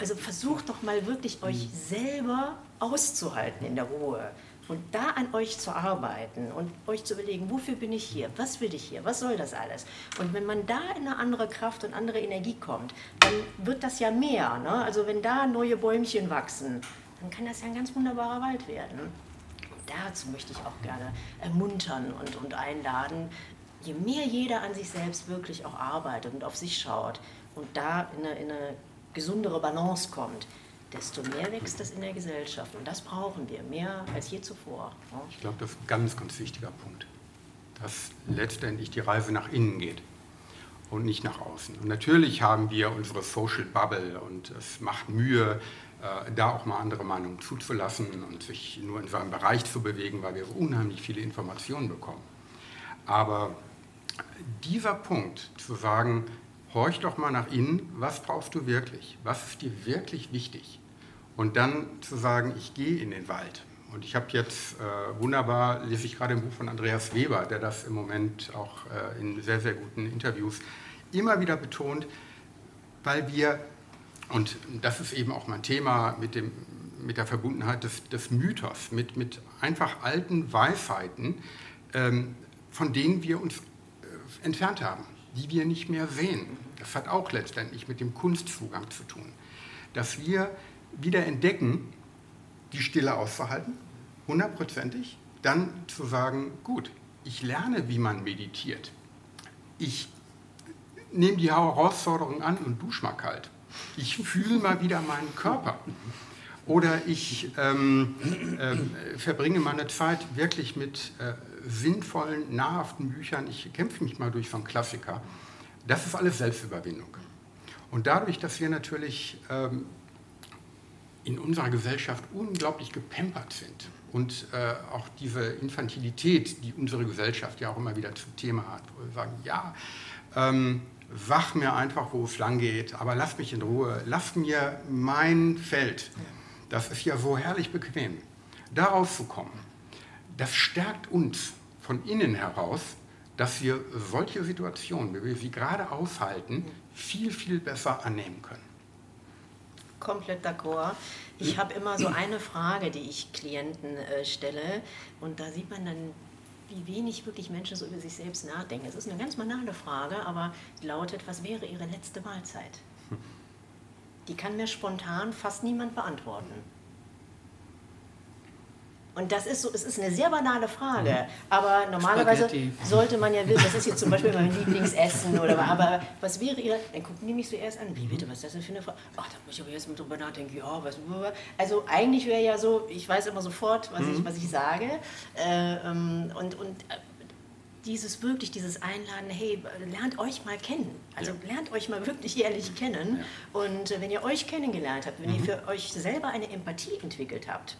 also versucht doch mal wirklich euch selber auszuhalten in der Ruhe und da an euch zu arbeiten und euch zu überlegen, wofür bin ich hier, was will ich hier, was soll das alles? Und wenn man da in eine andere Kraft und andere Energie kommt, dann wird das ja mehr. Ne? Also wenn da neue Bäumchen wachsen, dann kann das ja ein ganz wunderbarer Wald werden. Und dazu möchte ich auch gerne ermuntern und, und einladen, je mehr jeder an sich selbst wirklich auch arbeitet und auf sich schaut und da in eine, in eine gesundere Balance kommt, desto mehr wächst das in der Gesellschaft. Und das brauchen wir, mehr als je zuvor. Ich glaube, das ist ein ganz, ganz wichtiger Punkt, dass letztendlich die Reise nach innen geht und nicht nach außen. Und natürlich haben wir unsere Social Bubble und es macht Mühe, äh, da auch mal andere Meinungen zuzulassen und sich nur in seinem Bereich zu bewegen, weil wir unheimlich viele Informationen bekommen. Aber dieser Punkt, zu sagen, horch doch mal nach innen, was brauchst du wirklich? Was ist dir wirklich wichtig? Und dann zu sagen, ich gehe in den Wald. Und ich habe jetzt äh, wunderbar, lese ich gerade ein Buch von Andreas Weber, der das im Moment auch äh, in sehr, sehr guten Interviews immer wieder betont, weil wir, und das ist eben auch mein Thema mit, dem, mit der Verbundenheit des, des Mythos, mit, mit einfach alten Weisheiten, ähm, von denen wir uns äh, entfernt haben, die wir nicht mehr sehen. Das hat auch letztendlich mit dem Kunstzugang zu tun. Dass wir wieder entdecken, die Stille auszuhalten, hundertprozentig, dann zu sagen, gut, ich lerne, wie man meditiert. Ich nehme die Herausforderung an und dusche mal kalt. Ich fühle mal wieder meinen Körper. Oder ich ähm, äh, verbringe meine Zeit wirklich mit äh, sinnvollen, nahrhaften Büchern. Ich kämpfe mich mal durch so einen Klassiker. Das ist alles Selbstüberwindung. Und dadurch, dass wir natürlich ähm, in unserer Gesellschaft unglaublich gepempert sind und äh, auch diese Infantilität, die unsere Gesellschaft ja auch immer wieder zum Thema hat, wo wir sagen, ja, ähm, sag mir einfach, wo es lang geht, aber lass mich in Ruhe, lass mir mein Feld. Das ist ja so herrlich bequem. Darauf zu kommen, das stärkt uns von innen heraus, dass wir solche Situationen, wie wir sie gerade aushalten, viel, viel besser annehmen können komplett d'accord. Ich habe immer so eine Frage, die ich Klienten äh, stelle und da sieht man dann, wie wenig wirklich Menschen so über sich selbst nachdenken. Es ist eine ganz banale Frage, aber lautet, was wäre Ihre letzte Mahlzeit? Die kann mir spontan fast niemand beantworten. Und das ist so, es ist eine sehr banale Frage, mhm. aber normalerweise Spaghetti. sollte man ja wissen, das ist jetzt zum Beispiel mein (laughs) Lieblingsessen oder aber was wäre ihr, dann gucken die mich so erst an, wie bitte, was ist das denn für eine Frage? Ach, da muss ich aber jetzt mal drüber nachdenken, ja, was, also eigentlich wäre ja so, ich weiß immer sofort, was, mhm. ich, was ich sage äh, ähm, und, und äh, dieses wirklich, dieses Einladen, hey, lernt euch mal kennen. Also ja. lernt euch mal wirklich ehrlich kennen. Ja. Und äh, wenn ihr euch kennengelernt habt, wenn mhm. ihr für euch selber eine Empathie entwickelt habt,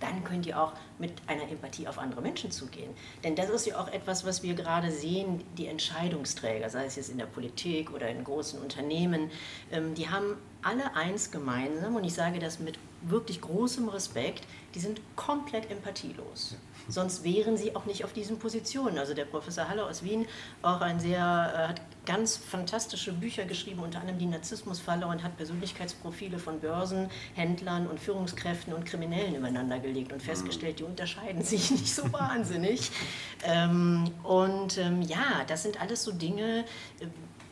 dann könnt ihr auch mit einer Empathie auf andere Menschen zugehen. Denn das ist ja auch etwas, was wir gerade sehen, die Entscheidungsträger, sei es jetzt in der Politik oder in großen Unternehmen, ähm, die haben alle eins gemeinsam, und ich sage das mit wirklich großem Respekt, die sind komplett empathielos. Sonst wären sie auch nicht auf diesen Positionen. Also der Professor Haller aus Wien, auch ein sehr, äh, hat ganz fantastische Bücher geschrieben, unter anderem die Narzissmusfalle und hat Persönlichkeitsprofile von Börsenhändlern und Führungskräften und Kriminellen übereinander gelegt und festgestellt, die unterscheiden sich (laughs) nicht so wahnsinnig. Ähm, und ähm, ja, das sind alles so Dinge,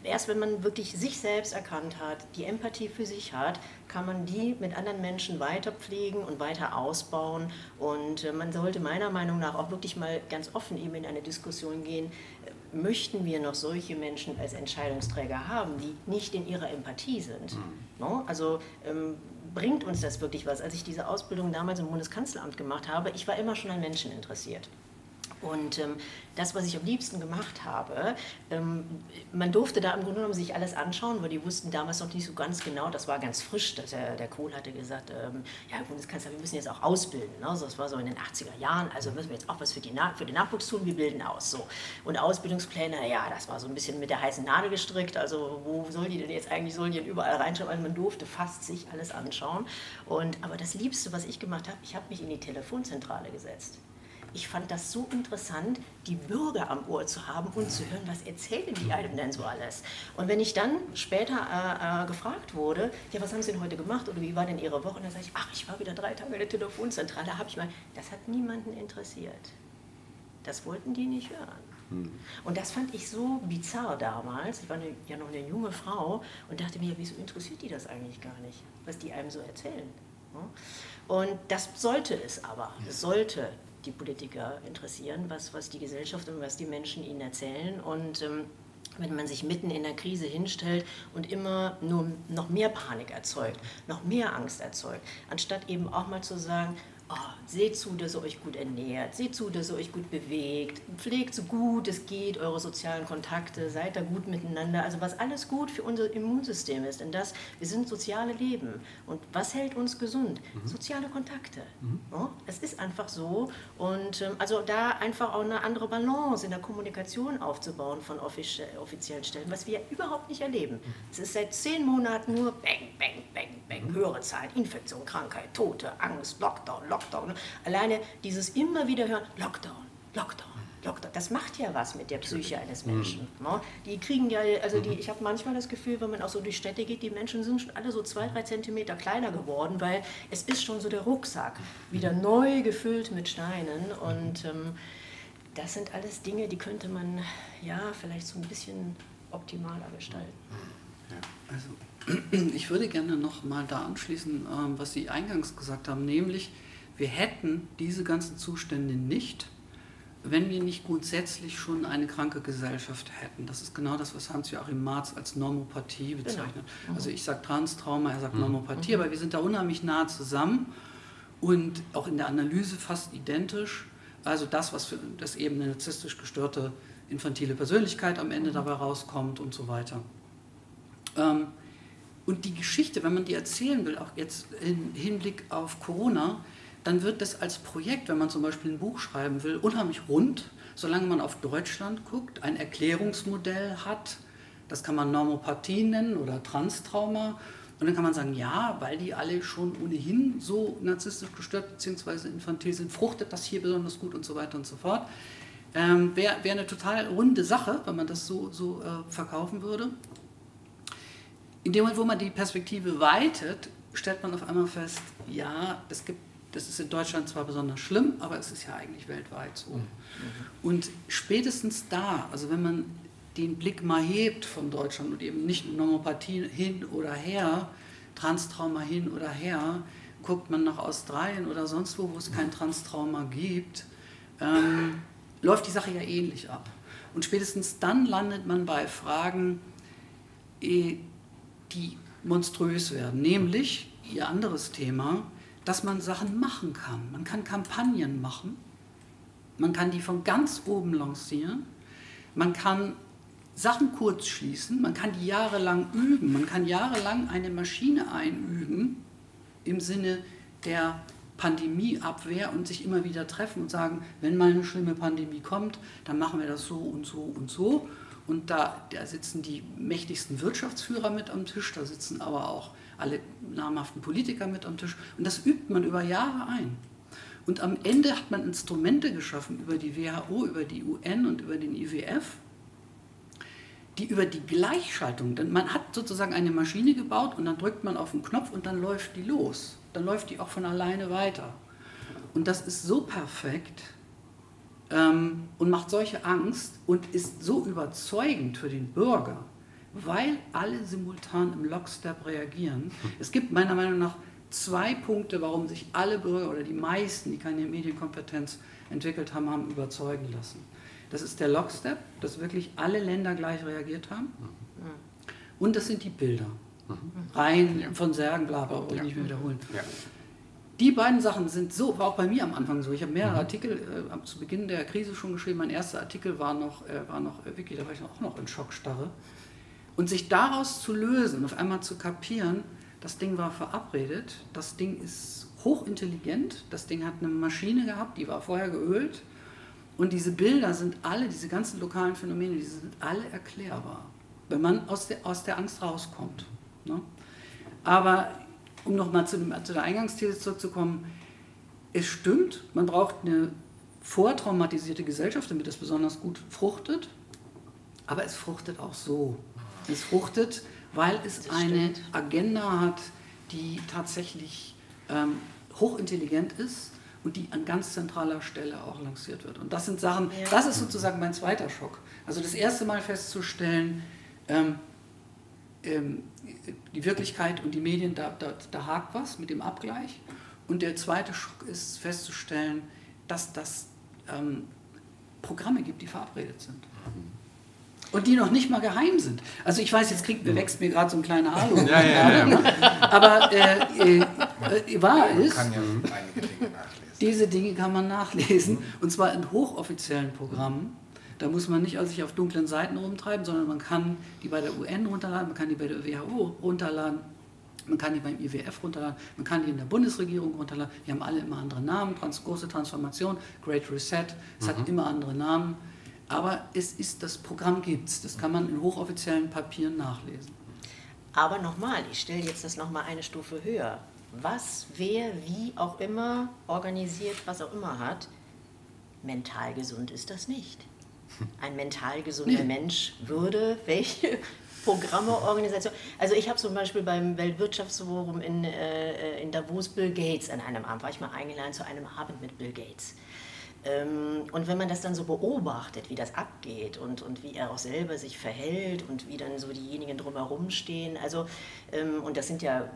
erst wenn man wirklich sich selbst erkannt hat, die Empathie für sich hat, kann man die mit anderen Menschen weiter pflegen und weiter ausbauen. Und äh, man sollte meiner Meinung nach auch wirklich mal ganz offen eben in eine Diskussion gehen, möchten wir noch solche Menschen als Entscheidungsträger haben, die nicht in ihrer Empathie sind? Mhm. No? Also ähm, bringt uns das wirklich was? Als ich diese Ausbildung damals im Bundeskanzleramt gemacht habe, ich war immer schon an Menschen interessiert. Und ähm, das, was ich am liebsten gemacht habe, ähm, man durfte da im Grunde genommen sich alles anschauen, weil die wussten damals noch nicht so ganz genau, das war ganz frisch, dass der, der Kohl hatte gesagt, ähm, ja Bundeskanzler, wir müssen jetzt auch ausbilden. Ne? das war so in den 80er Jahren, also müssen wir jetzt auch was für, die für den Nachwuchs tun, wir bilden aus. So. Und Ausbildungspläne, ja, das war so ein bisschen mit der heißen Nadel gestrickt, also wo soll die denn jetzt eigentlich, sollen die denn überall reinschauen, also man durfte fast sich alles anschauen. Und, aber das Liebste, was ich gemacht habe, ich habe mich in die Telefonzentrale gesetzt ich fand das so interessant, die Bürger am Ohr zu haben und zu hören, was erzählen die einem denn so alles. Und wenn ich dann später äh, äh, gefragt wurde, ja, was haben Sie denn heute gemacht oder wie war denn Ihre Woche? Und dann sage ich, ach, ich war wieder drei Tage in der Telefonzentrale, habe ich mal, das hat niemanden interessiert. Das wollten die nicht hören. Hm. Und das fand ich so bizarr damals. Ich war eine, ja noch eine junge Frau und dachte mir, wieso interessiert die das eigentlich gar nicht, was die einem so erzählen? Und das sollte es aber. Es sollte die Politiker interessieren, was, was die Gesellschaft und was die Menschen ihnen erzählen. Und ähm, wenn man sich mitten in der Krise hinstellt und immer nur noch mehr Panik erzeugt, noch mehr Angst erzeugt, anstatt eben auch mal zu sagen, oh, seht zu, dass ihr euch gut ernährt, seht zu, dass ihr euch gut bewegt, pflegt so gut es geht eure sozialen Kontakte, seid da gut miteinander. Also was alles gut für unser Immunsystem ist. Denn das, wir sind soziale Leben. Und was hält uns gesund? Mhm. Soziale Kontakte. Mhm. Ja, es ist einfach so. Und ähm, also da einfach auch eine andere Balance in der Kommunikation aufzubauen von offiziellen Stellen, was wir überhaupt nicht erleben. Mhm. Es ist seit zehn Monaten nur Bang, Bang, Bang, Bang, mhm. höhere Zahlen, Infektion, Krankheit, Tote, Angst, Lockdown, Lockdown. Lockdown. Alleine dieses immer wieder hören, Lockdown, Lockdown. Lockdown. Das macht ja was mit der Psyche eines Menschen. Mhm. Ne? Die kriegen ja, also die, mhm. ich habe manchmal das Gefühl, wenn man auch so durch Städte geht, die Menschen sind schon alle so zwei, drei Zentimeter kleiner geworden, weil es ist schon so der Rucksack wieder mhm. neu gefüllt mit Steinen und ähm, das sind alles Dinge, die könnte man ja vielleicht so ein bisschen optimaler gestalten. Also (clears throat) ich würde gerne noch mal da anschließen, ähm, was Sie eingangs gesagt haben, nämlich wir hätten diese ganzen Zustände nicht, wenn wir nicht grundsätzlich schon eine kranke Gesellschaft hätten. Das ist genau das, was Hans-Joachim Marz als Normopathie genau. bezeichnet. Genau. Also ich sage Transtrauma, er sagt mhm. Normopathie, mhm. aber wir sind da unheimlich nah zusammen und auch in der Analyse fast identisch. Also das, was für das eben eine narzisstisch gestörte infantile Persönlichkeit am Ende mhm. dabei rauskommt und so weiter. Ähm, und die Geschichte, wenn man die erzählen will, auch jetzt im Hinblick auf Corona, dann wird das als Projekt, wenn man zum Beispiel ein Buch schreiben will, unheimlich rund, solange man auf Deutschland guckt, ein Erklärungsmodell hat. Das kann man Normopathie nennen oder Transtrauma. Und dann kann man sagen, ja, weil die alle schon ohnehin so narzisstisch gestört bzw. infantil sind, fruchtet das hier besonders gut und so weiter und so fort. Ähm, Wäre wär eine total runde Sache, wenn man das so, so äh, verkaufen würde. In dem Moment, wo man die Perspektive weitet, stellt man auf einmal fest, ja, es gibt das ist in Deutschland zwar besonders schlimm, aber es ist ja eigentlich weltweit so. Mhm. Und spätestens da, also wenn man den Blick mal hebt von Deutschland und eben nicht Normopathie hin oder her, Transtrauma hin oder her, guckt man nach Australien oder sonst wo, wo es kein Transtrauma gibt, ähm, läuft die Sache ja ähnlich ab. Und spätestens dann landet man bei Fragen, eh, die monströs werden, nämlich ihr anderes Thema, dass man Sachen machen kann. Man kann Kampagnen machen, man kann die von ganz oben lancieren, man kann Sachen kurz schließen, man kann die jahrelang üben, man kann jahrelang eine Maschine einüben im Sinne der Pandemieabwehr und sich immer wieder treffen und sagen, wenn mal eine schlimme Pandemie kommt, dann machen wir das so und so und so. Und da, da sitzen die mächtigsten Wirtschaftsführer mit am Tisch, da sitzen aber auch alle namhaften Politiker mit am Tisch. Und das übt man über Jahre ein. Und am Ende hat man Instrumente geschaffen über die WHO, über die UN und über den IWF, die über die Gleichschaltung, denn man hat sozusagen eine Maschine gebaut und dann drückt man auf den Knopf und dann läuft die los. Dann läuft die auch von alleine weiter. Und das ist so perfekt ähm, und macht solche Angst und ist so überzeugend für den Bürger, weil alle simultan im Lockstep reagieren. Es gibt meiner Meinung nach zwei Punkte, warum sich alle Bürger oder die meisten, die keine Medienkompetenz entwickelt haben, haben überzeugen lassen. Das ist der Lockstep, dass wirklich alle Länder gleich reagiert haben. Und das sind die Bilder. Rein ja. von Särgen, bla, bla, ja. nicht mehr wiederholen. Ja. Die beiden Sachen sind so, war auch bei mir am Anfang so. Ich habe mehrere mhm. Artikel äh, zu Beginn der Krise schon geschrieben. Mein erster Artikel war noch, äh, war noch äh, wirklich, da war ich auch noch in Schockstarre. Und sich daraus zu lösen, auf einmal zu kapieren, das Ding war verabredet, das Ding ist hochintelligent, das Ding hat eine Maschine gehabt, die war vorher geölt und diese Bilder sind alle, diese ganzen lokalen Phänomene, die sind alle erklärbar, wenn man aus der, aus der Angst rauskommt. Ne? Aber um nochmal zu, zu der Eingangsthese zurückzukommen, es stimmt, man braucht eine vortraumatisierte Gesellschaft, damit es besonders gut fruchtet, aber es fruchtet auch so. Es fruchtet, weil es eine Agenda hat, die tatsächlich ähm, hochintelligent ist und die an ganz zentraler Stelle auch lanciert wird. Und das sind Sachen, ja. das ist sozusagen mein zweiter Schock. Also das erste Mal festzustellen, ähm, ähm, die Wirklichkeit und die Medien, da, da, da hakt was mit dem Abgleich. Und der zweite Schock ist festzustellen, dass das ähm, Programme gibt, die verabredet sind. Und die noch nicht mal geheim sind. Also ich weiß, jetzt kriegt, wächst mir gerade so ein kleiner Alu. (laughs) ja, ja, ja, Aber äh, äh, äh, wahr ist, kann ja einige Dinge diese Dinge kann man nachlesen, mhm. und zwar in hochoffiziellen Programmen. Da muss man nicht also sich auf dunklen Seiten rumtreiben, sondern man kann die bei der UN runterladen, man kann die bei der WHO runterladen, man kann die beim IWF runterladen, man kann die in der Bundesregierung runterladen. Die haben alle immer andere Namen, Trans große Transformation, Great Reset, es mhm. hat immer andere Namen. Aber es ist, das Programm gibt es, das kann man in hochoffiziellen Papieren nachlesen. Aber nochmal, ich stelle jetzt das nochmal eine Stufe höher was, wer, wie auch immer organisiert, was auch immer hat, mental gesund ist das nicht. (laughs) Ein mental gesunder Mensch würde welche (laughs) Programme, Organisation. Also ich habe zum Beispiel beim Weltwirtschaftsforum in, äh, in Davos Bill Gates an einem Abend, war ich mal eingeladen zu einem Abend mit Bill Gates. Ähm, und wenn man das dann so beobachtet, wie das abgeht und, und wie er auch selber sich verhält und wie dann so diejenigen drumherum stehen, also, ähm, und das sind ja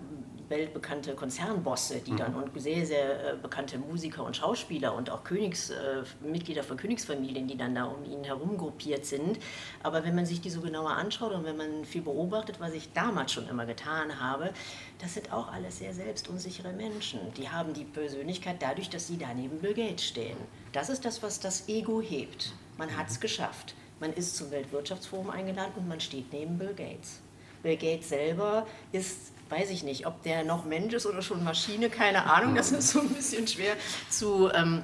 weltbekannte Konzernbosse, die dann mhm. und sehr, sehr äh, bekannte Musiker und Schauspieler und auch Königs, äh, Mitglieder von Königsfamilien, die dann da um ihn herum gruppiert sind. Aber wenn man sich die so genauer anschaut und wenn man viel beobachtet, was ich damals schon immer getan habe, das sind auch alles sehr selbstunsichere Menschen. Die haben die Persönlichkeit dadurch, dass sie da neben Bill Gates stehen. Das ist das, was das Ego hebt. Man hat es mhm. geschafft. Man ist zum Weltwirtschaftsforum eingeladen und man steht neben Bill Gates. Bill Gates selber ist weiß ich nicht, ob der noch Mensch ist oder schon Maschine, keine Ahnung, das ist so ein bisschen schwer zu, ähm,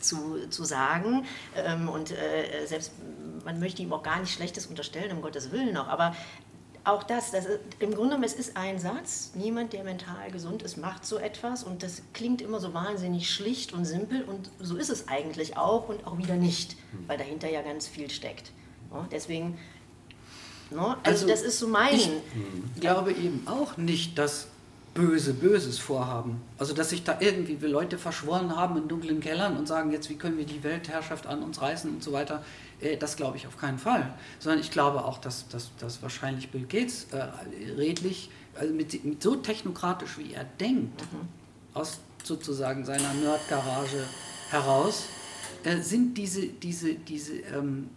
zu, zu sagen. Ähm, und äh, selbst man möchte ihm auch gar nicht Schlechtes unterstellen, um Gottes Willen noch, aber auch das, das ist, im Grunde genommen, es ist ein Satz, niemand, der mental gesund ist, macht so etwas. Und das klingt immer so wahnsinnig schlicht und simpel. Und so ist es eigentlich auch und auch wieder nicht, weil dahinter ja ganz viel steckt. Ja, deswegen Ne? Also, also, das ist so mein. Ich glaube eben auch nicht, dass Böse Böses vorhaben. Also dass sich da irgendwie Leute verschworen haben in dunklen Kellern und sagen, jetzt wie können wir die Weltherrschaft an uns reißen und so weiter. Äh, das glaube ich auf keinen Fall. Sondern ich glaube auch, dass, dass, dass wahrscheinlich Bill Gates äh, redlich, also mit, mit, so technokratisch wie er denkt, mhm. aus sozusagen seiner Nerdgarage heraus, äh, sind diese, diese, diese, ähm,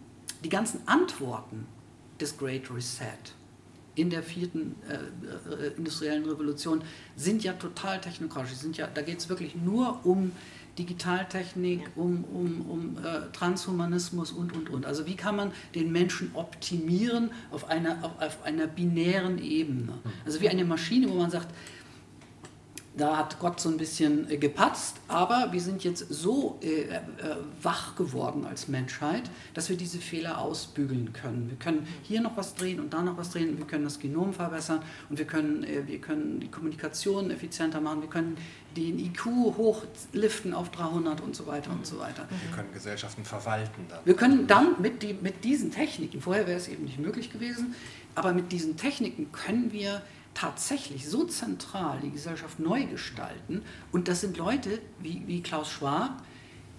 die ganzen Antworten des Great Reset in der vierten äh, äh, industriellen Revolution sind ja total technokratisch. Sind ja, da geht es wirklich nur um Digitaltechnik, ja. um, um, um äh, Transhumanismus und, und, und. Also wie kann man den Menschen optimieren auf einer, auf, auf einer binären Ebene? Also wie eine Maschine, wo man sagt, da hat Gott so ein bisschen äh, gepatzt, aber wir sind jetzt so äh, äh, wach geworden als Menschheit, dass wir diese Fehler ausbügeln können. Wir können hier noch was drehen und da noch was drehen, wir können das Genom verbessern und wir können, äh, wir können die Kommunikation effizienter machen, wir können den IQ hochliften auf 300 und so weiter und so weiter. Wir können Gesellschaften verwalten. Dann. Wir können dann mit, die, mit diesen Techniken, vorher wäre es eben nicht möglich gewesen, aber mit diesen Techniken können wir tatsächlich so zentral die Gesellschaft neu gestalten. Und das sind Leute wie, wie Klaus Schwab,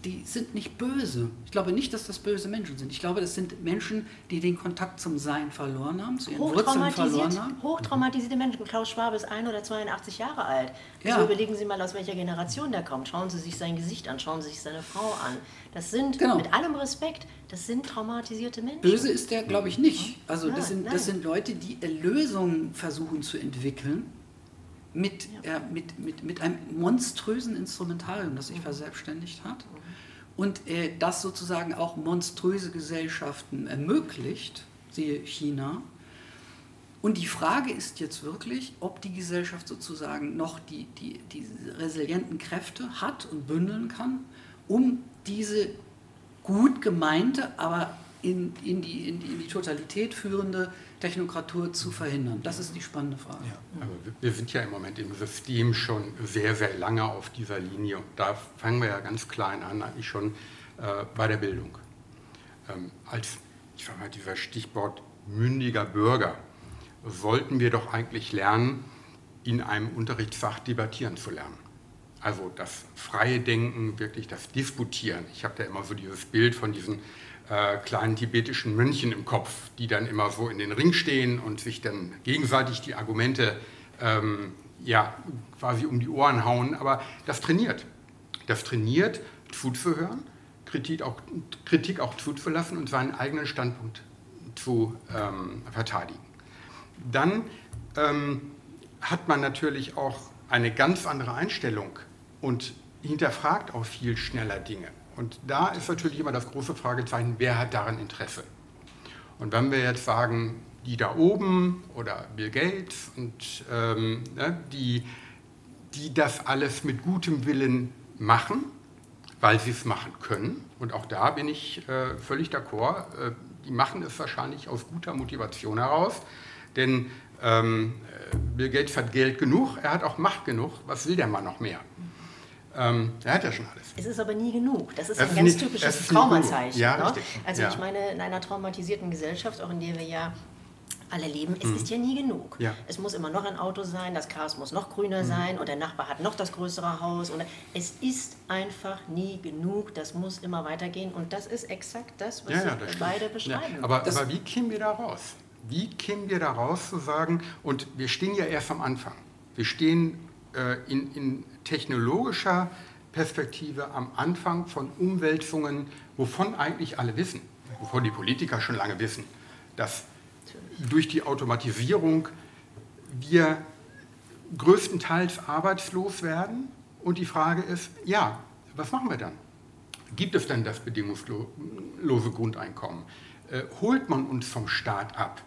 die sind nicht böse. Ich glaube nicht, dass das böse Menschen sind. Ich glaube, das sind Menschen, die den Kontakt zum Sein verloren haben, zu ihren Wurzeln verloren haben. Hochtraumatisierte Menschen. Klaus Schwab ist ein oder 82 Jahre alt. Also ja. überlegen Sie mal, aus welcher Generation der kommt. Schauen Sie sich sein Gesicht an, schauen Sie sich seine Frau an. Das sind, genau. mit allem Respekt, das sind traumatisierte Menschen. Böse ist der, glaube ich, nicht. Also das, sind, das sind Leute, die Lösungen versuchen zu entwickeln mit, ja. äh, mit, mit, mit einem monströsen Instrumentarium, das sich mhm. verselbstständigt hat. Und äh, das sozusagen auch monströse Gesellschaften ermöglicht, siehe China. Und die Frage ist jetzt wirklich, ob die Gesellschaft sozusagen noch die, die, diese resilienten Kräfte hat und bündeln kann, um diese gut gemeinte, aber in, in, die, in, die, in die Totalität führende Technokratur zu verhindern? Das ist die spannende Frage. Ja, aber wir sind ja im Moment im System schon sehr, sehr lange auf dieser Linie. Und da fangen wir ja ganz klein an, eigentlich schon äh, bei der Bildung. Ähm, als, ich sage mal, dieser Stichwort mündiger Bürger, sollten wir doch eigentlich lernen, in einem Unterrichtsfach debattieren zu lernen. Also das freie Denken, wirklich das Disputieren. Ich habe da immer so dieses Bild von diesen äh, kleinen tibetischen Mönchen im Kopf, die dann immer so in den Ring stehen und sich dann gegenseitig die Argumente ähm, ja, quasi um die Ohren hauen. Aber das trainiert. Das trainiert, zuzuhören, Kritik auch, Kritik auch zuzulassen und seinen eigenen Standpunkt zu ähm, verteidigen. Dann ähm, hat man natürlich auch eine ganz andere Einstellung und hinterfragt auch viel schneller Dinge. Und da ist natürlich immer das große Fragezeichen, wer hat daran Interesse? Und wenn wir jetzt sagen, die da oben oder Bill Gates und ähm, ne, die, die das alles mit gutem Willen machen, weil sie es machen können, und auch da bin ich äh, völlig d'accord, äh, die machen es wahrscheinlich aus guter Motivation heraus, denn ähm, Bill Gates hat Geld genug, er hat auch Macht genug, was will der Mann noch mehr? Ähm, er hat ja schon alles. Es ist aber nie genug. Das ist das ein ganz nicht, typisches Traumazeichen. Ja, ne? Also ja. ich meine, in einer traumatisierten Gesellschaft, auch in der wir ja alle leben, es mhm. ist ja nie genug. Ja. Es muss immer noch ein Auto sein, das Gras muss noch grüner mhm. sein und der Nachbar hat noch das größere Haus. Und es ist einfach nie genug, das muss immer weitergehen und das ist exakt das, was ja, ja, das beide beschreiben. Aber, aber wie kämen wir da raus? Wie kämen wir da raus zu sagen, und wir stehen ja erst am Anfang, wir stehen in, in technologischer Perspektive am Anfang von Umwälzungen, wovon eigentlich alle wissen, wovon die Politiker schon lange wissen, dass durch die Automatisierung wir größtenteils arbeitslos werden. Und die Frage ist, ja, was machen wir dann? Gibt es denn das bedingungslose Grundeinkommen? Äh, holt man uns vom Staat ab?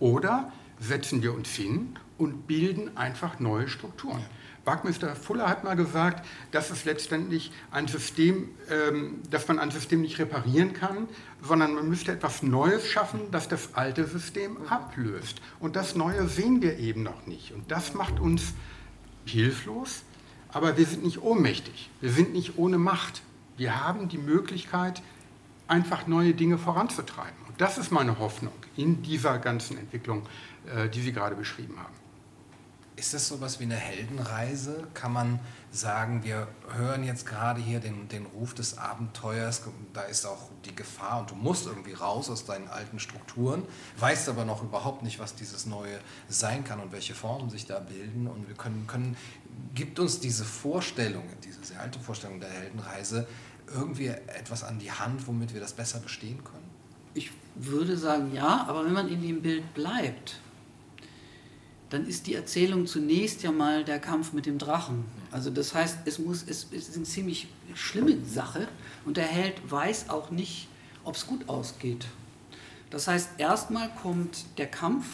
Oder setzen wir uns hin und bilden einfach neue Strukturen? Buckminster Fuller hat mal gesagt, dass es letztendlich ein System, ähm, dass man ein System nicht reparieren kann, sondern man müsste etwas Neues schaffen, das das alte System ablöst. Und das Neue sehen wir eben noch nicht. Und das macht uns hilflos, aber wir sind nicht ohnmächtig. Wir sind nicht ohne Macht. Wir haben die Möglichkeit, einfach neue Dinge voranzutreiben. Und das ist meine Hoffnung in dieser ganzen Entwicklung, äh, die Sie gerade beschrieben haben. Ist das sowas wie eine Heldenreise? Kann man sagen, wir hören jetzt gerade hier den, den Ruf des Abenteuers, da ist auch die Gefahr und du musst irgendwie raus aus deinen alten Strukturen, weißt aber noch überhaupt nicht, was dieses Neue sein kann und welche Formen sich da bilden. Und wir können, können gibt uns diese Vorstellung, diese sehr alte Vorstellung der Heldenreise, irgendwie etwas an die Hand, womit wir das besser bestehen können? Ich würde sagen ja, aber wenn man in dem Bild bleibt, dann ist die Erzählung zunächst ja mal der Kampf mit dem Drachen. Also das heißt, es, muss, es, es ist eine ziemlich schlimme Sache und der Held weiß auch nicht, ob es gut ausgeht. Das heißt, erstmal kommt der Kampf,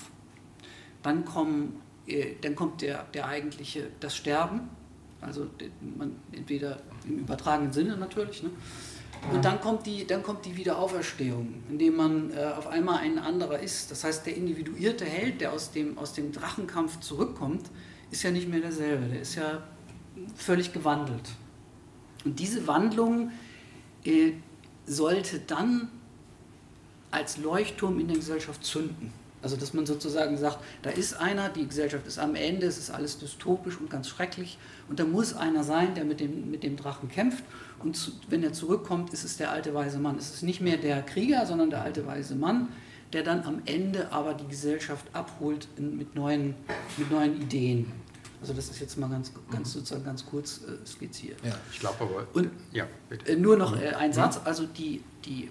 dann kommen äh, dann kommt der, der eigentliche, das Sterben, also man, entweder im übertragenen Sinne natürlich, ne? Und dann kommt die, dann kommt die Wiederauferstehung, indem man äh, auf einmal ein anderer ist. Das heißt, der individuierte Held, der aus dem, aus dem Drachenkampf zurückkommt, ist ja nicht mehr derselbe. Der ist ja völlig gewandelt. Und diese Wandlung äh, sollte dann als Leuchtturm in der Gesellschaft zünden. Also dass man sozusagen sagt, da ist einer, die Gesellschaft ist am Ende, es ist alles dystopisch und ganz schrecklich und da muss einer sein, der mit dem, mit dem Drachen kämpft und zu, wenn er zurückkommt, ist es der alte weise Mann. Es ist nicht mehr der Krieger, sondern der alte weise Mann, der dann am Ende aber die Gesellschaft abholt in, mit, neuen, mit neuen Ideen. Also das ist jetzt mal ganz, ganz sozusagen ganz kurz äh, skizziert. Ja, ich glaube aber. Und ja, bitte. Äh, nur noch äh, ein Satz. Also die, die,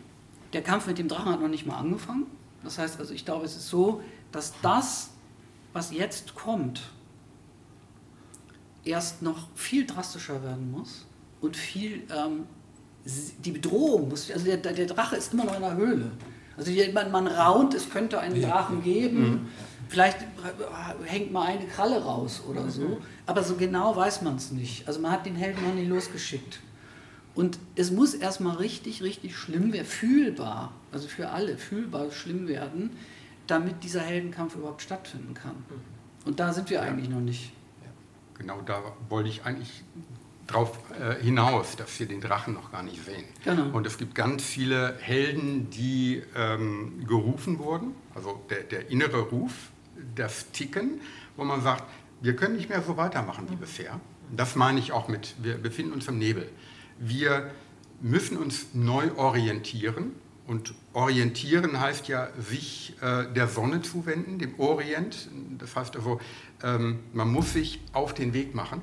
der Kampf mit dem Drachen hat noch nicht mal angefangen. Das heißt also, ich glaube, es ist so, dass das, was jetzt kommt, erst noch viel drastischer werden muss und viel, ähm, die Bedrohung muss, also der, der, Drache ist immer noch in der Höhle. Also man, man raunt, es könnte einen Drachen geben. Mhm. Vielleicht hängt mal eine Kralle raus oder so. Mhm. Aber so genau weiß man es nicht. Also man hat den Helden noch nicht losgeschickt. Und es muss erstmal richtig, richtig schlimm werden, fühlbar, also für alle fühlbar schlimm werden, damit dieser Heldenkampf überhaupt stattfinden kann. Mhm. Und da sind wir ja. eigentlich noch nicht. Genau da wollte ich eigentlich drauf äh, hinaus, dass wir den Drachen noch gar nicht sehen. Genau. Und es gibt ganz viele Helden, die ähm, gerufen wurden, also der, der innere Ruf, das Ticken, wo man sagt, wir können nicht mehr so weitermachen wie bisher. Das meine ich auch mit, wir befinden uns im Nebel. Wir müssen uns neu orientieren. Und orientieren heißt ja, sich äh, der Sonne zuwenden, dem Orient. Das heißt also, ähm, man muss sich auf den Weg machen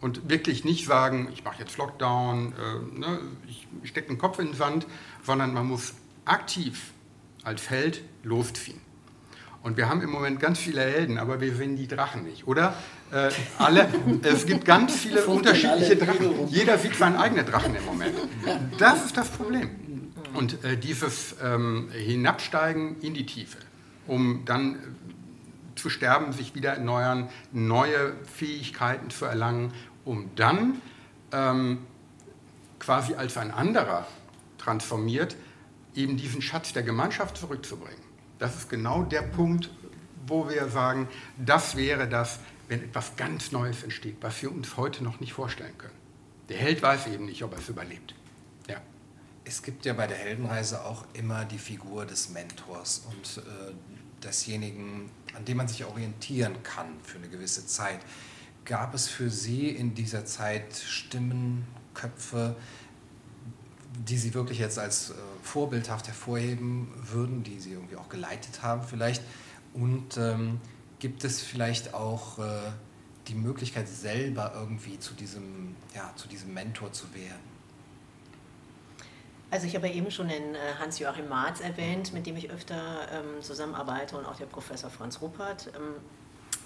und wirklich nicht sagen, ich mache jetzt Lockdown, äh, ne, ich stecke den Kopf in den Sand, sondern man muss aktiv als Held losziehen. Und wir haben im Moment ganz viele Helden, aber wir sehen die Drachen nicht, oder? Äh, alle, es gibt ganz viele unterschiedliche Drachen. Jeder sieht seinen eigenen Drachen im Moment. Das ist das Problem. Und äh, dieses ähm, Hinabsteigen in die Tiefe, um dann äh, zu sterben, sich wieder erneuern, neue Fähigkeiten zu erlangen, um dann ähm, quasi als ein anderer transformiert, eben diesen Schatz der Gemeinschaft zurückzubringen. Das ist genau der Punkt, wo wir sagen, das wäre das, wenn etwas ganz Neues entsteht, was wir uns heute noch nicht vorstellen können. Der Held weiß eben nicht, ob er es überlebt. Ja. Es gibt ja bei der Heldenreise auch immer die Figur des Mentors und äh, desjenigen, an dem man sich orientieren kann für eine gewisse Zeit. Gab es für Sie in dieser Zeit Stimmen, Köpfe, die Sie wirklich jetzt als äh, vorbildhaft hervorheben würden, die Sie irgendwie auch geleitet haben vielleicht? Und ähm, gibt es vielleicht auch äh, die Möglichkeit, selber irgendwie zu diesem, ja, zu diesem Mentor zu werden? Also ich habe ja eben schon den äh, Hans-Joachim Marz erwähnt, mit dem ich öfter ähm, zusammenarbeite und auch der Professor Franz Ruppert. Ähm,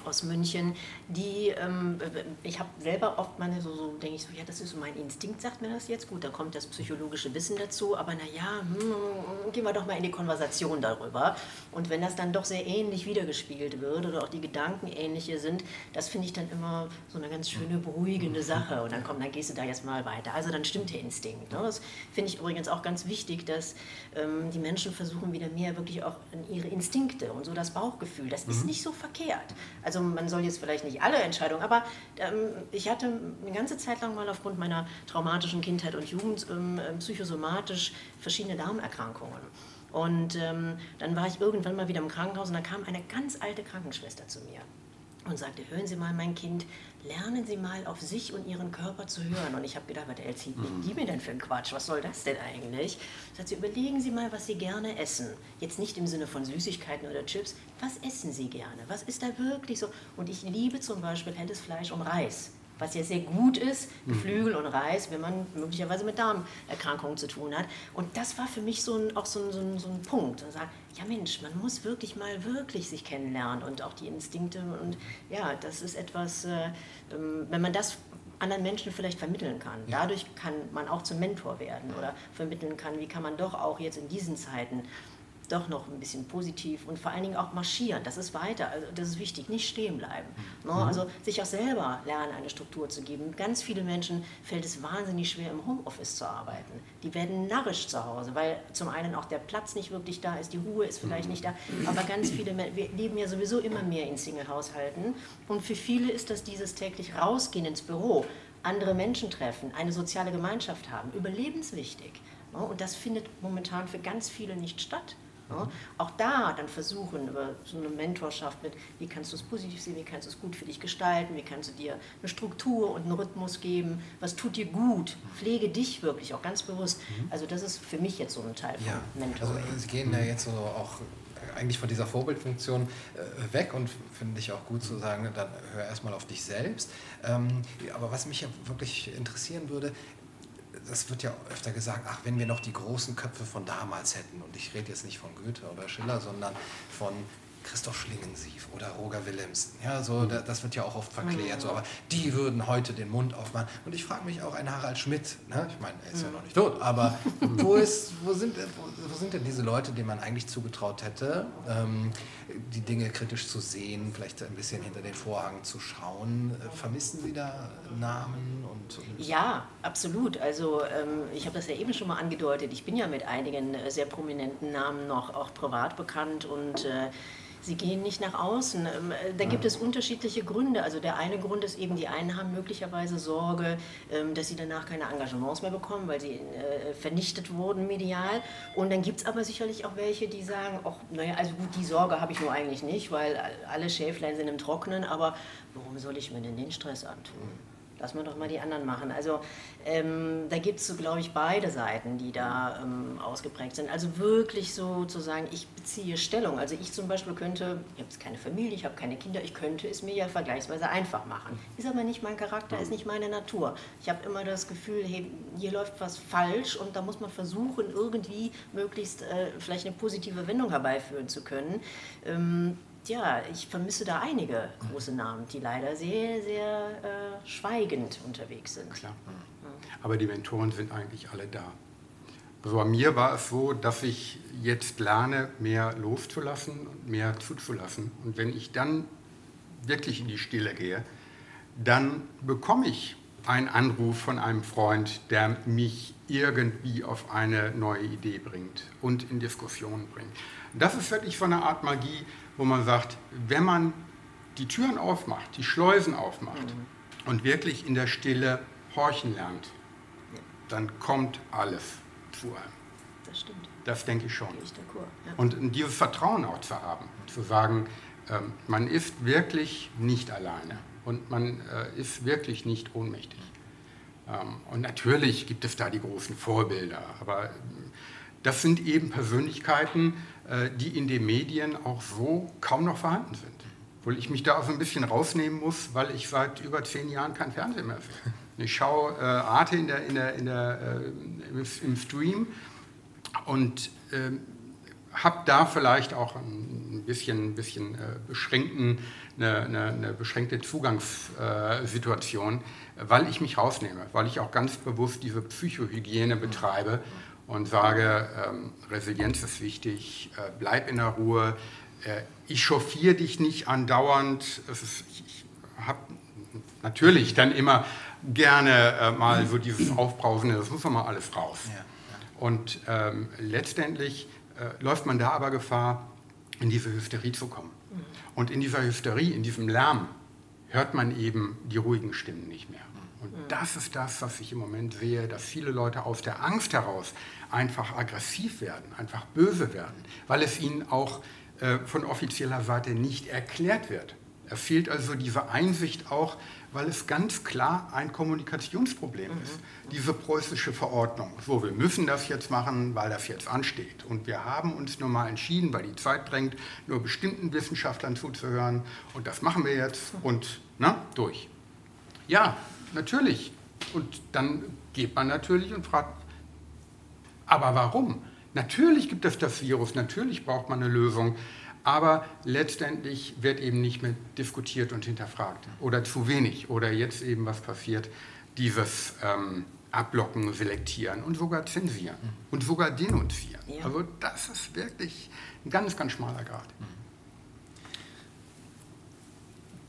aus München, die, ähm, ich habe selber oft mal so, so denke ich so, ja, das ist so mein Instinkt, sagt mir das jetzt. Gut, da kommt das psychologische Wissen dazu, aber naja, hm, gehen wir doch mal in die Konversation darüber. Und wenn das dann doch sehr ähnlich wiedergespielt wird oder auch die Gedanken ähnliche sind, das finde ich dann immer so eine ganz schöne, beruhigende Sache. Und dann komm, dann gehst du da jetzt mal weiter. Also dann stimmt der Instinkt. Ne? Das finde ich übrigens auch ganz wichtig, dass ähm, die Menschen versuchen wieder mehr wirklich auch an ihre Instinkte und so das Bauchgefühl. Das mhm. ist nicht so verkehrt. Also also man soll jetzt vielleicht nicht alle Entscheidungen, aber ähm, ich hatte eine ganze Zeit lang mal aufgrund meiner traumatischen Kindheit und Jugend ähm, ähm, psychosomatisch verschiedene Darmerkrankungen. Und ähm, dann war ich irgendwann mal wieder im Krankenhaus und da kam eine ganz alte Krankenschwester zu mir und sagte, hören Sie mal, mein Kind, lernen Sie mal auf sich und Ihren Körper zu hören. Und ich habe gedacht, was erzählt mhm. die mir denn für ein Quatsch? Was soll das denn eigentlich? Sagt sie, überlegen Sie mal, was Sie gerne essen. Jetzt nicht im Sinne von Süßigkeiten oder Chips. Was essen Sie gerne? Was ist da wirklich so? Und ich liebe zum Beispiel helles Fleisch und Reis was ja sehr gut ist, mhm. Geflügel und Reis, wenn man möglicherweise mit Darmerkrankungen zu tun hat. Und das war für mich so ein, auch so ein, so ein, so ein Punkt. Und sagen, ja Mensch, man muss wirklich mal wirklich sich kennenlernen und auch die Instinkte. Und ja, das ist etwas, äh, ähm, wenn man das anderen Menschen vielleicht vermitteln kann. Dadurch kann man auch zum Mentor werden oder vermitteln kann, wie kann man doch auch jetzt in diesen Zeiten doch noch ein bisschen positiv und vor allen Dingen auch marschieren. Das ist weiter, also das ist wichtig, nicht stehen bleiben. Ne? Mhm. Also sich auch selber lernen, eine Struktur zu geben. Ganz viele Menschen fällt es wahnsinnig schwer, im Homeoffice zu arbeiten. Die werden narrisch zu Hause, weil zum einen auch der Platz nicht wirklich da ist, die Ruhe ist vielleicht nicht da, aber ganz viele, wir leben ja sowieso immer mehr in Single-Haushalten und für viele ist das dieses täglich rausgehen ins Büro, andere Menschen treffen, eine soziale Gemeinschaft haben, überlebenswichtig. Und das findet momentan für ganz viele nicht statt. Ja, auch da dann versuchen, über so eine Mentorschaft mit, wie kannst du es positiv sehen, wie kannst du es gut für dich gestalten, wie kannst du dir eine Struktur und einen Rhythmus geben, was tut dir gut, pflege dich wirklich auch ganz bewusst. Mhm. Also das ist für mich jetzt so ein Teil ja. von Mentoring. Also Sie gehen ja jetzt so auch eigentlich von dieser Vorbildfunktion äh, weg und finde ich auch gut zu sagen, dann hör erstmal auf dich selbst. Ähm, aber was mich ja wirklich interessieren würde, das wird ja öfter gesagt, ach, wenn wir noch die großen Köpfe von damals hätten, und ich rede jetzt nicht von Goethe oder Schiller, sondern von Christoph Schlingensief oder Roger Willemsen. Ja, so, mhm. das wird ja auch oft verklärt. So, aber die würden heute den Mund aufmachen. Und ich frage mich auch, ein Harald Schmidt, ne? ich meine, er ist ja mhm. noch nicht tot, aber (laughs) wo, ist, wo, sind, wo, wo, sind denn diese Leute, denen man eigentlich zugetraut hätte, ähm, die Dinge kritisch zu sehen, vielleicht ein bisschen hinter den Vorhang zu schauen? Äh, vermissen Sie da Namen? Und, und ja, absolut. Also ähm, ich habe das ja eben schon mal angedeutet. Ich bin ja mit einigen äh, sehr prominenten Namen noch auch privat bekannt und äh, sie gehen nicht nach außen. Ähm, äh, da gibt es unterschiedliche Gründe. Also der eine Grund ist eben, die einen haben möglicherweise Sorge, ähm, dass sie danach keine Engagements mehr bekommen, weil sie äh, vernichtet wurden medial. Und dann gibt es aber sicherlich auch welche, die sagen, ach, naja, also gut, die Sorge habe ich nur eigentlich nicht, weil alle Schäflein sind im Trocknen, aber warum soll ich mir denn den Stress antun? Lass mal doch mal die anderen machen. Also ähm, da gibt es so, glaube ich, beide Seiten, die da ähm, ausgeprägt sind. Also wirklich so zu sagen, ich beziehe Stellung. Also ich zum Beispiel könnte, ich habe jetzt keine Familie, ich habe keine Kinder, ich könnte es mir ja vergleichsweise einfach machen. Ist aber nicht mein Charakter, ist nicht meine Natur. Ich habe immer das Gefühl, hey, hier läuft was falsch und da muss man versuchen, irgendwie möglichst äh, vielleicht eine positive Wendung herbeiführen zu können. Ähm, ja, ich vermisse da einige große Namen, die leider sehr, sehr äh, schweigend unterwegs sind. Klar. Aber die Mentoren sind eigentlich alle da. Also bei mir war es so, dass ich jetzt lerne, mehr loszulassen und mehr zuzulassen. Und wenn ich dann wirklich in die Stille gehe, dann bekomme ich einen Anruf von einem Freund, der mich irgendwie auf eine neue Idee bringt und in Diskussionen bringt. Das ist wirklich so eine Art Magie, wo man sagt, wenn man die Türen aufmacht, die Schleusen aufmacht mhm. und wirklich in der Stille horchen lernt, ja. dann kommt alles zu einem. Das stimmt. Das denke ich schon. Ich ja. Und dieses Vertrauen auch zu haben, zu sagen, ähm, man ist wirklich nicht alleine und man äh, ist wirklich nicht ohnmächtig. Ähm, und natürlich gibt es da die großen Vorbilder, aber das sind eben Persönlichkeiten, die in den Medien auch so kaum noch vorhanden sind. Obwohl ich mich da auch so ein bisschen rausnehmen muss, weil ich seit über zehn Jahren kein Fernsehen mehr sehe. Ich schaue äh, Arte in der, in der, in der, äh, im Stream und äh, habe da vielleicht auch ein bisschen, bisschen äh, beschränkten, eine, eine, eine, beschränkte Zugangssituation, weil ich mich rausnehme, weil ich auch ganz bewusst diese Psychohygiene betreibe und sage, ähm, Resilienz ist wichtig, äh, bleib in der Ruhe, äh, ich chauffiere dich nicht andauernd. Ist, ich, ich habe natürlich dann immer gerne äh, mal so dieses Aufbrausende, das muss mal alles raus. Ja, ja. Und ähm, letztendlich äh, läuft man da aber Gefahr, in diese Hysterie zu kommen. Mhm. Und in dieser Hysterie, in diesem Lärm, hört man eben die ruhigen Stimmen nicht mehr. Und das ist das, was ich im Moment sehe, dass viele Leute aus der Angst heraus einfach aggressiv werden, einfach böse werden, weil es ihnen auch äh, von offizieller Seite nicht erklärt wird. Es fehlt also diese Einsicht auch, weil es ganz klar ein Kommunikationsproblem mhm. ist. Diese preußische Verordnung. So, wir müssen das jetzt machen, weil das jetzt ansteht. Und wir haben uns nun mal entschieden, weil die Zeit drängt, nur bestimmten Wissenschaftlern zuzuhören. Und das machen wir jetzt und na, durch. Ja, natürlich. Und dann geht man natürlich und fragt, aber warum? Natürlich gibt es das Virus, natürlich braucht man eine Lösung, aber letztendlich wird eben nicht mehr diskutiert und hinterfragt oder zu wenig oder jetzt eben was passiert, dieses, ähm, abblocken, selektieren und sogar zensieren und sogar denunzieren. Ja. Also das ist wirklich ein ganz, ganz schmaler Grad.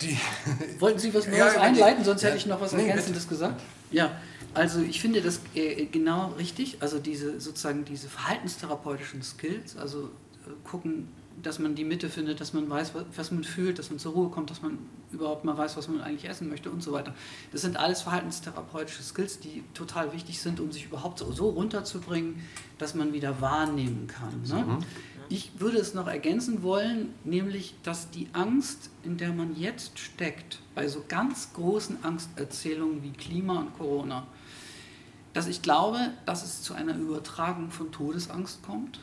Die, (laughs) Wollten Sie was Neues Ja, einleiten, die- sonst ja. hätte ich noch was Nee, Ergänzendes gesagt. Ja, also ich finde das äh, genau richtig. Also diese sozusagen diese verhaltenstherapeutischen Skills, also äh, gucken, dass man die Mitte findet, dass man weiß, was, was man fühlt, dass man zur Ruhe kommt, dass man überhaupt mal weiß, was man eigentlich essen möchte und so weiter. Das sind alles verhaltenstherapeutische Skills, die total wichtig sind, um sich überhaupt so, so runterzubringen, dass man wieder wahrnehmen kann. Ne? Ich würde es noch ergänzen wollen, nämlich, dass die Angst, in der man jetzt steckt, bei so ganz großen Angsterzählungen wie Klima und Corona, dass ich glaube, dass es zu einer Übertragung von Todesangst kommt,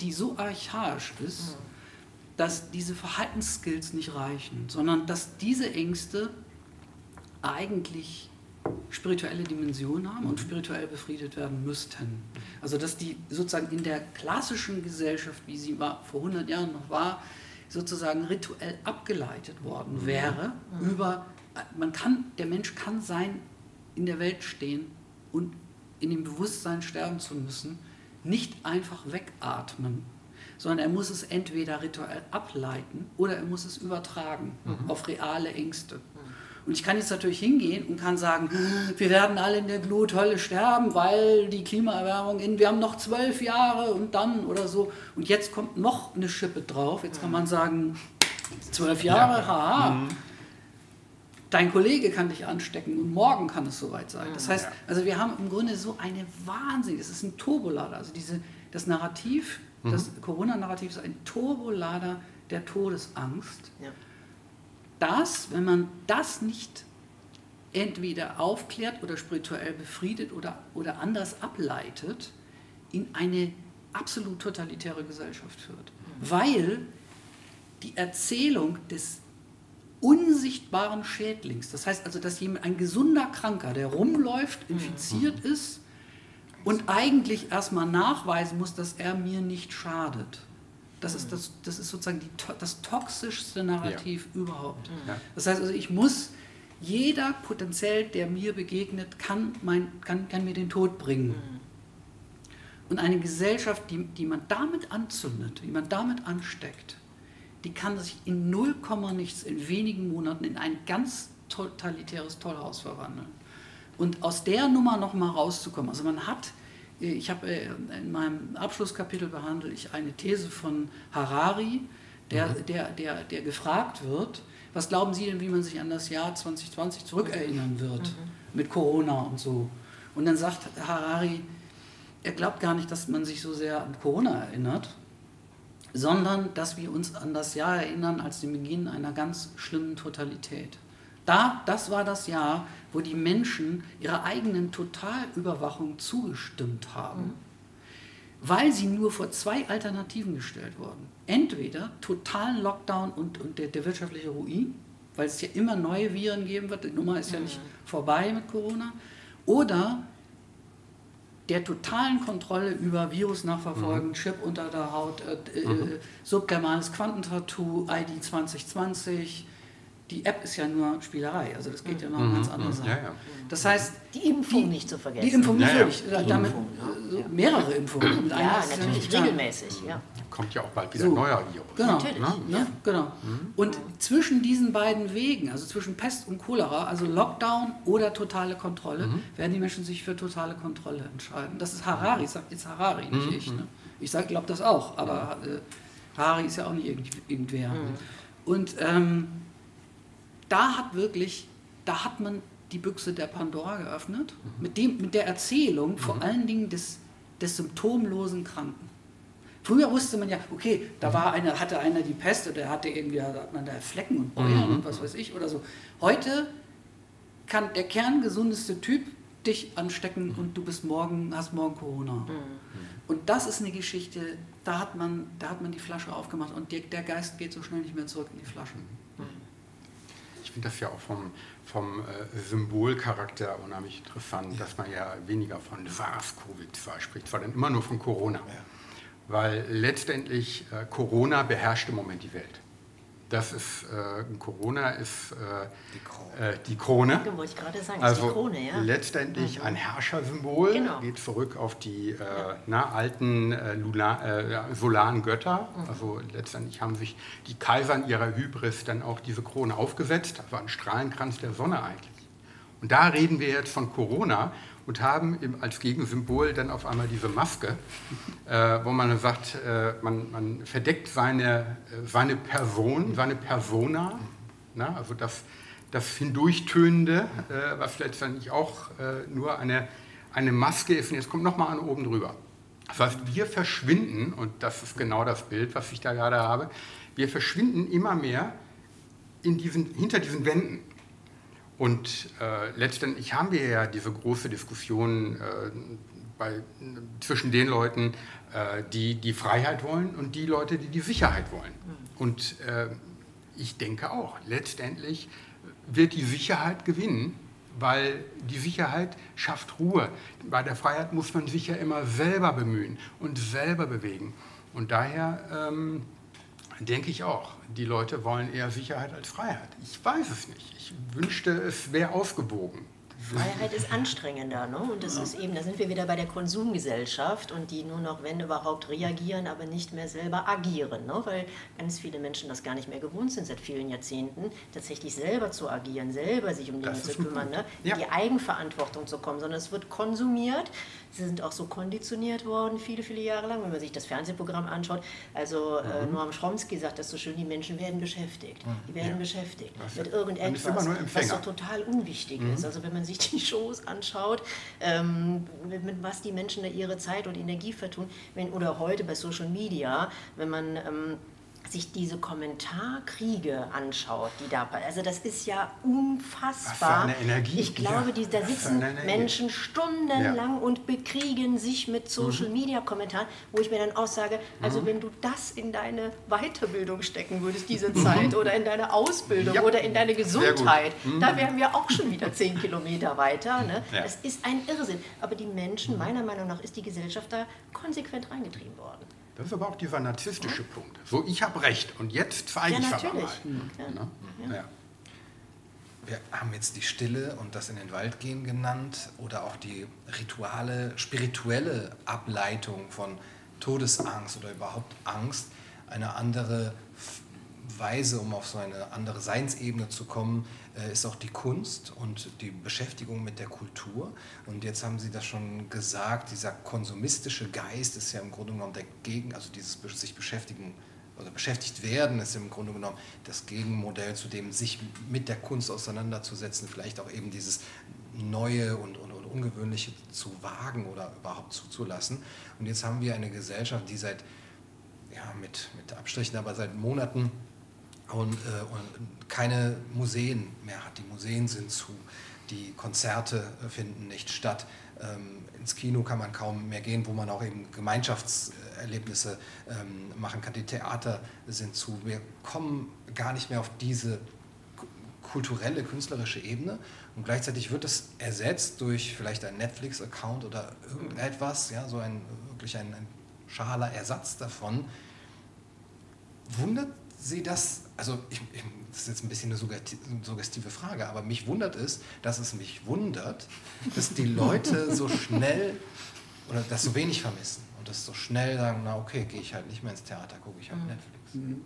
die so archaisch ist, dass diese Verhaltensskills nicht reichen, sondern dass diese Ängste eigentlich spirituelle Dimension haben und spirituell befriedet werden müssten. Also dass die sozusagen in der klassischen Gesellschaft, wie sie war, vor 100 Jahren noch war, sozusagen rituell abgeleitet worden wäre über, man kann, der Mensch kann sein, in der Welt stehen und in dem Bewusstsein sterben zu müssen, nicht einfach wegatmen, sondern er muss es entweder rituell ableiten oder er muss es übertragen auf reale Ängste. Und ich kann jetzt natürlich hingehen und kann sagen, wir werden alle in der Gluthölle sterben, weil die Klimaerwärmung in, wir haben noch zwölf Jahre und dann oder so. Und jetzt kommt noch eine Schippe drauf. Jetzt kann man sagen, zwölf Jahre, haha. Dein Kollege kann dich anstecken und morgen kann es soweit sein. Das heißt, also wir haben im Grunde so eine Wahnsinn, es ist ein Turbolader. Also diese, das Narrativ, das Corona-Narrativ ist ein Turbolader der Todesangst Ja. Das, wenn man das nicht entweder aufklärt oder spirituell befriedet oder, oder anders ableitet, in eine absolut totalitäre Gesellschaft führt. Weil die Erzählung des unsichtbaren Schädlings, das heißt also, dass jemand, ein gesunder Kranker, der rumläuft, infiziert ist und eigentlich erstmal nachweisen muss, dass er mir nicht schadet. Das ist, das, das ist sozusagen die, das toxischste Narrativ überhaupt. Ja. Das heißt also, ich muss, jeder potenziell, der mir begegnet, kann, mein, kann, kann mir den Tod bringen. Und eine Gesellschaft, die, die man damit anzündet, die man damit ansteckt, die kann sich in 0, nichts in wenigen Monaten in ein ganz totalitäres Tollhaus verwandeln. Und aus der Nummer nochmal rauszukommen. Also man hat, ich habe äh, in meinem Abschlusskapitel behandelt ich eine These von Harari, der, der, der, der gefragt wird, was glauben Sie denn, wie man sich an das Jahr 2020 zurückerinnern wird mit Corona und so. Und dann sagt Harari, er glaubt gar nicht, dass man sich so sehr an Corona erinnert, sondern dass wir uns an das Jahr erinnern als den Beginn einer ganz schlimmen Totalität. Da, das war das Jahr, wo die Menschen ihrer eigenen Totalüberwachung zugestimmt haben, weil sie nur vor zwei Alternativen gestellt wurden. Entweder totalen Lockdown und, und der, der wirtschaftliche Ruin, weil es ja immer neue Viren geben wird, die Nummer ist ja nicht vorbei mit Corona, oder der totalen Kontrolle über Virus nachverfolgen, Chip unter der Haut, äh, äh, subdermales Quantentattoo, ID 2020. Die App ist ja nur Spielerei, also das geht ja noch um ganz andere Sachen. Ja, ja. Das heißt, Die Impfung Die- nicht zu vergessen. die Impfung Ja, ja. natürlich, äh, damit Impfung, äh, so mehrere Impfungen. Mit Ja, ja natürlich, nicht regelmäßig. Ja. Kommt ja auch bald wieder So. ein neuer Virus. Genau, Natürlich, ne? ja. genau. Und zwischen diesen beiden Wegen, also zwischen Pest und Cholera, also Lockdown oder totale Kontrolle, werden die Menschen sich für totale Kontrolle entscheiden. Das ist Harari, sagt jetzt Harari, nicht ich. Ne? Ich glaube das auch, aber äh, Harari ist ja auch nicht irgend, irgendwer. Und ähm, da hat wirklich, da hat man die Büchse der Pandora geöffnet, mit, dem, mit der Erzählung vor allen Dingen des, des symptomlosen Kranken. Früher wusste man ja, okay, da war einer, hatte einer die Pest oder er hatte irgendwie, da hat man da Flecken und Beulen und was weiß ich oder so. Heute kann der kerngesundeste Typ dich anstecken und du bist morgen, hast morgen Corona. Und das ist eine Geschichte, da hat man, da hat man die Flasche aufgemacht und der, der Geist geht so schnell nicht mehr zurück in die Flasche. Ich finde das ja auch vom, vom äh, Symbolcharakter unheimlich interessant, dass man ja weniger von SARS-CoV-2 spricht, sondern immer nur von Corona. Weil letztendlich äh, Corona beherrscht im Moment die Welt. Das ist, äh, Corona ist äh, Die Krone. äh, die Krone. Ja, wollte ich gerade sagen, Also die Krone, ja. letztendlich ein Herrschersymbol, Genau. geht zurück auf die äh, na, alten äh, Lula, äh, ja, solaren Götter. Mhm. Also letztendlich haben sich die Kaiser in ihrer Hybris dann auch diese Krone aufgesetzt, also ein Strahlenkranz der Sonne eigentlich. Und da reden wir jetzt von Corona und haben im, als Gegensymbol dann auf einmal diese Maske, äh, wo man sagt, äh, man, man verdeckt seine, äh, seine Person, seine Persona, na, also das, das Hindurchtönende, äh, was letztendlich auch äh, nur eine, eine Maske ist. Und jetzt kommt nochmal an oben drüber. Das heißt, wir verschwinden, und das ist genau das Bild, was ich da gerade habe, wir verschwinden immer mehr in diesen, hinter diesen Wänden. Und äh, letztendlich haben wir ja diese große Diskussion äh, bei, zwischen den Leuten, äh, die die Freiheit wollen und die Leute, die die Sicherheit wollen. Und äh, ich denke auch, letztendlich wird die Sicherheit gewinnen, weil die Sicherheit schafft Ruhe. Bei der Freiheit muss man sich ja immer selber bemühen und selber bewegen. Und daher ähm, denke ich auch, die Leute wollen eher Sicherheit als Freiheit. Ich weiß es nicht. Ich wünschte, es wäre ausgewogen. Freiheit ist anstrengender, ne? Und das ist eben, da sind wir wieder bei der Konsumgesellschaft und die nur noch, wenn überhaupt, reagieren, aber nicht mehr selber agieren, ne? Weil ganz viele Menschen das gar nicht mehr gewohnt sind seit vielen Jahrzehnten, tatsächlich selber zu agieren, selber sich um Dinge zu kümmern, ne? Ja. In die Eigenverantwortung zu kommen, sondern es wird konsumiert. Sie sind auch so konditioniert worden, viele, viele Jahre lang, wenn man sich das Fernsehprogramm anschaut. Also äh, Mhm. Noam Chomsky sagt das so schön, die Menschen werden beschäftigt. Die werden Ja. beschäftigt Das- mit irgendetwas, was so total unwichtig Mhm. ist. Also wenn man sich die Shows anschaut, ähm, mit, mit was die Menschen da ihre Zeit und Energie vertun, wenn, oder heute bei Social Media, wenn man ähm, sich diese Kommentarkriege anschaut, die da, also das ist ja unfassbar. Was für eine Energie. Ich glaube, Ja, die, da sitzen. Menschen stundenlang und bekriegen sich mit Mhm. Social Media Kommentaren, wo ich mir dann auch sage, also wenn du das in deine Weiterbildung stecken würdest, diese Zeit, oder in deine Ausbildung Mhm. Ja. oder in deine. Gesundheit, Mhm. da wären wir auch schon wieder zehn Kilometer weiter. Ne? Ja. Das ist ein Irrsinn. Aber die Menschen, meiner Meinung nach, ist die Gesellschaft da konsequent reingetrieben worden. Das ist aber auch dieser narzisstische Punkt. So, ich habe recht und jetzt zeige Ja, ich es aber natürlich. mal. Ja. Ja. Wir haben jetzt die Stille und das in den Wald gehen genannt oder auch die rituale, spirituelle Ableitung von Todesangst oder überhaupt Angst. Eine andere Weise, um auf so eine andere Seinsebene zu kommen, ist auch die Kunst und die Beschäftigung mit der Kultur. Und jetzt haben Sie das schon gesagt, dieser konsumistische Geist ist ja im Grunde genommen der Gegen, also dieses sich beschäftigen oder beschäftigt werden, ist im Grunde genommen das Gegenmodell zu dem, sich mit der Kunst auseinanderzusetzen, vielleicht auch eben dieses Neue und, und, und Ungewöhnliche zu wagen oder überhaupt zuzulassen. Und jetzt haben wir eine Gesellschaft, die seit, ja, mit, mit Abstrichen, aber seit Monaten und, äh, und keine Museen mehr hat. Die Museen sind zu, die Konzerte finden nicht statt. Ähm, ins Kino kann man kaum mehr gehen, wo man auch eben Gemeinschaftserlebnisse ähm, machen kann. Die Theater sind zu. Wir kommen gar nicht mehr auf diese ku- kulturelle, künstlerische Ebene und gleichzeitig wird es ersetzt durch vielleicht einen Netflix-Account oder irgendetwas, ja, so ein wirklich ein, ein schaler Ersatz davon. Wundert Sie das? Also, ich, ich, das ist jetzt ein bisschen eine suggesti- suggestive Frage, aber mich wundert es, dass es mich wundert, dass die Leute (laughs) so schnell oder das so wenig vermissen und das so schnell sagen: Na, okay, gehe ich halt nicht mehr ins Theater, gucke ich halt Netflix.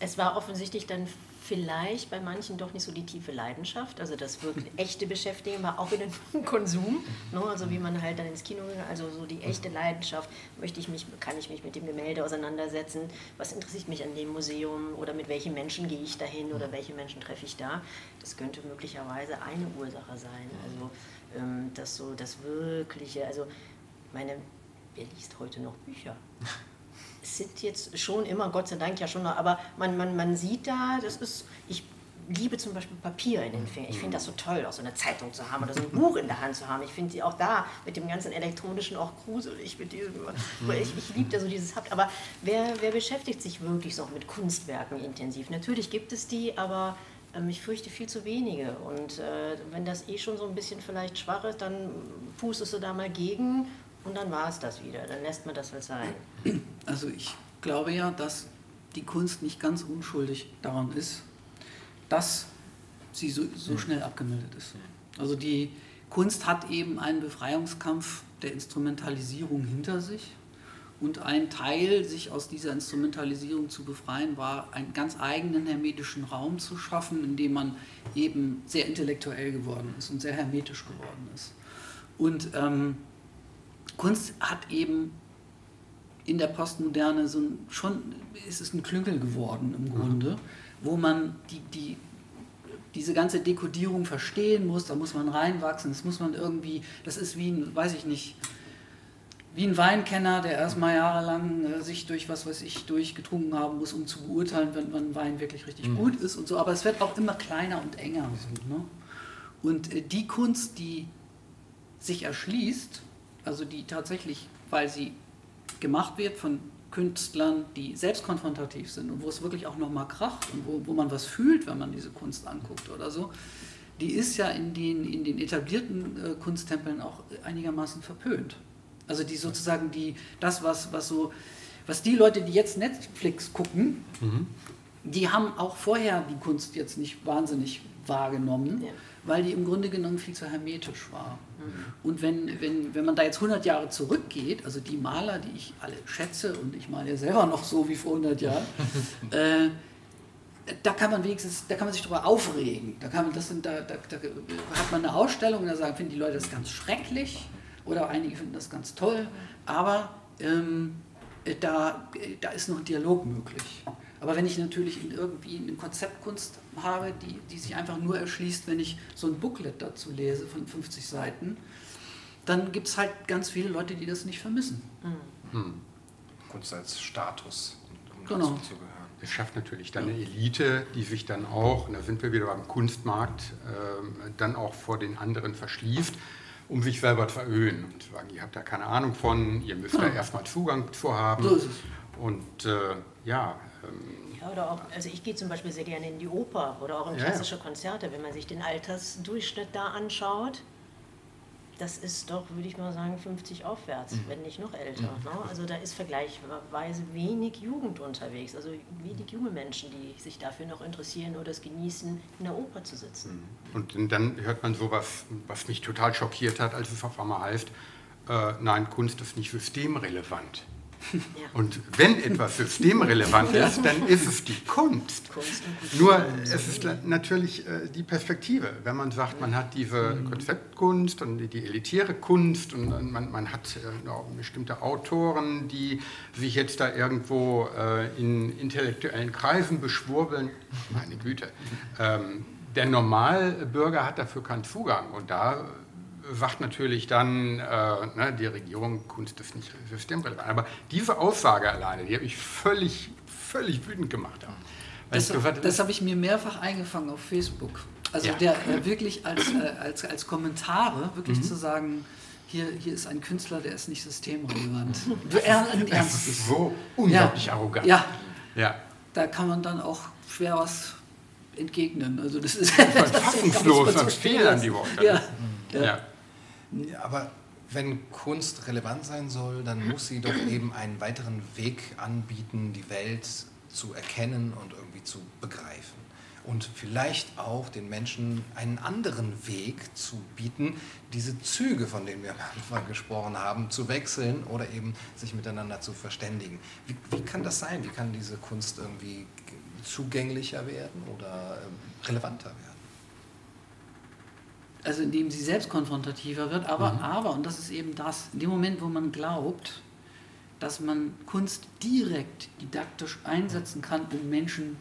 Es war offensichtlich dann vielleicht bei manchen doch nicht so die tiefe Leidenschaft. Also das wirklich (laughs) echte Beschäftigen war auch wieder ein Konsum. Ne? Also wie man halt dann ins Kino ging. Also so die echte Leidenschaft. Möchte ich mich, kann ich mich mit dem Gemälde auseinandersetzen? Was interessiert mich an dem Museum? Oder mit welchen Menschen gehe ich dahin? Oder welche Menschen treffe ich da? Das könnte möglicherweise eine Ursache sein. Also ähm, das so das Wirkliche. Also meine, wer liest heute noch Bücher? (laughs) sind jetzt schon immer, Gott sei Dank ja schon noch, aber man, man, man sieht da, das ist, ich liebe zum Beispiel Papier in den Fingern. Ich finde das so toll, auch so eine Zeitung zu haben oder so ein Buch in der Hand zu haben. Ich finde sie auch da mit dem ganzen elektronischen auch gruselig, mit diesem, ich, ich liebe da so dieses Habt. Aber wer, wer beschäftigt sich wirklich so mit Kunstwerken intensiv? Natürlich gibt es die, aber ähm, ich fürchte viel zu wenige. Und äh, wenn das eh schon so ein bisschen vielleicht schwach ist, dann pustest du da mal gegen und dann war es das wieder. Dann lässt man das halt sein. Also ich glaube ja, dass die Kunst nicht ganz unschuldig daran ist, dass sie so, so schnell abgemeldet ist. Also die Kunst hat eben einen Befreiungskampf der Instrumentalisierung hinter sich. Und ein Teil, sich aus dieser Instrumentalisierung zu befreien, war, einen ganz eigenen hermetischen Raum zu schaffen, in dem man eben sehr intellektuell geworden ist und sehr hermetisch geworden ist. Und ähm, Kunst hat eben in der Postmoderne so ein, schon ist es ein Klünkel geworden im Grunde, wo man die, die, diese ganze Dekodierung verstehen muss, da muss man reinwachsen, das muss man irgendwie, das ist wie ein, weiß ich nicht, wie ein Weinkenner, der erstmal jahrelang äh, sich durch was weiß ich durchgetrunken haben muss, um zu beurteilen, wenn man Wein wirklich richtig mhm. gut ist und so. Aber es wird auch immer kleiner und enger. So, ne? Und äh, die Kunst, die sich erschließt, also die tatsächlich, weil sie gemacht wird von Künstlern, die selbst konfrontativ sind und wo es wirklich auch nochmal kracht und wo, wo man was fühlt, wenn man diese Kunst anguckt oder so, die ist ja in den, in den etablierten äh, Kunsttempeln auch einigermaßen verpönt. Also die sozusagen die, das, was, was so, was die Leute, die jetzt Netflix gucken, mhm. die haben auch vorher die Kunst jetzt nicht wahnsinnig wahrgenommen. Ja weil die im Grunde genommen viel zu hermetisch war. Mhm. Und wenn, wenn, wenn man da jetzt 100 Jahre zurückgeht, also die Maler, die ich alle schätze, und ich male ja selber noch so wie vor 100 Jahren, (laughs) äh, da kann man wenigstens, da kann man sich darüber aufregen. Da, kann man, das sind, da, da, da hat man eine Ausstellung und da sagen, finden die Leute das ganz schrecklich oder einige finden das ganz toll, aber ähm, da, da ist noch ein Dialog möglich. Aber wenn ich natürlich in irgendwie eine Konzeptkunst habe, die, die sich einfach nur erschließt, wenn ich so ein Booklet dazu lese von 50 Seiten, dann gibt es halt ganz viele Leute, die das nicht vermissen. Mhm. Hm. Kunst als Status, um genau. dazu zu gehören. Es schafft natürlich dann eine Elite, die sich dann auch, und da sind wir wieder beim Kunstmarkt, äh, dann auch vor den anderen verschließt, um sich selber zu verhöhen und zu sagen, ihr habt da keine Ahnung von, ihr müsst ja. da erstmal Zugang zu haben. So ist es. Und äh, ja, ja, oder auch, also ich gehe zum Beispiel sehr gerne in die Oper oder auch in klassische ja. Konzerte, wenn man sich den Altersdurchschnitt da anschaut. Das ist doch, würde ich mal sagen, 50 aufwärts, mhm. wenn nicht noch älter. Mhm. Ne? Also da ist vergleichsweise wenig Jugend unterwegs, also wenig junge Menschen, die sich dafür noch interessieren oder es genießen, in der Oper zu sitzen. Mhm. Und dann hört man sowas, was mich total schockiert hat, als es auf einmal heißt, äh, nein, Kunst ist nicht systemrelevant. Und wenn etwas systemrelevant ist, dann ist es die Kunst. Nur es ist natürlich äh, die Perspektive. Wenn man sagt, man hat diese mhm. Konzeptkunst und die elitäre Kunst und man, man hat äh, bestimmte Autoren, die sich jetzt da irgendwo äh, in intellektuellen Kreisen beschwurbeln, meine Güte. Ähm, der Normalbürger hat dafür keinen Zugang und da sagt natürlich dann, äh, ne, die Regierung, Kunst ist nicht systemrelevant. Aber diese Aussage alleine, die habe ich völlig, völlig wütend gemacht. Das, das habe ich mir mehrfach eingefangen auf Facebook. Also ja. der äh, wirklich als, äh, als, als Kommentare wirklich mhm. zu sagen, hier, hier ist ein Künstler, der ist nicht systemrelevant. (laughs) das ist so unglaublich ja. arrogant. Ja. ja, da kann man dann auch schwer was entgegnen. Also das ist (laughs) fassungslos und fehl an die Worte. Ja. ja. Ja, aber wenn Kunst relevant sein soll, dann muss sie doch eben einen weiteren Weg anbieten, die Welt zu erkennen und irgendwie zu begreifen. Und vielleicht auch den Menschen einen anderen Weg zu bieten, diese Züge, von denen wir am Anfang gesprochen haben, zu wechseln oder eben sich miteinander zu verständigen. Wie, wie kann das sein? Wie kann diese Kunst irgendwie zugänglicher werden oder äh, relevanter werden? Also indem sie selbst konfrontativer wird, aber, mhm. aber, und das ist eben das, in dem Moment, wo man glaubt, dass man Kunst direkt didaktisch einsetzen kann, um Menschen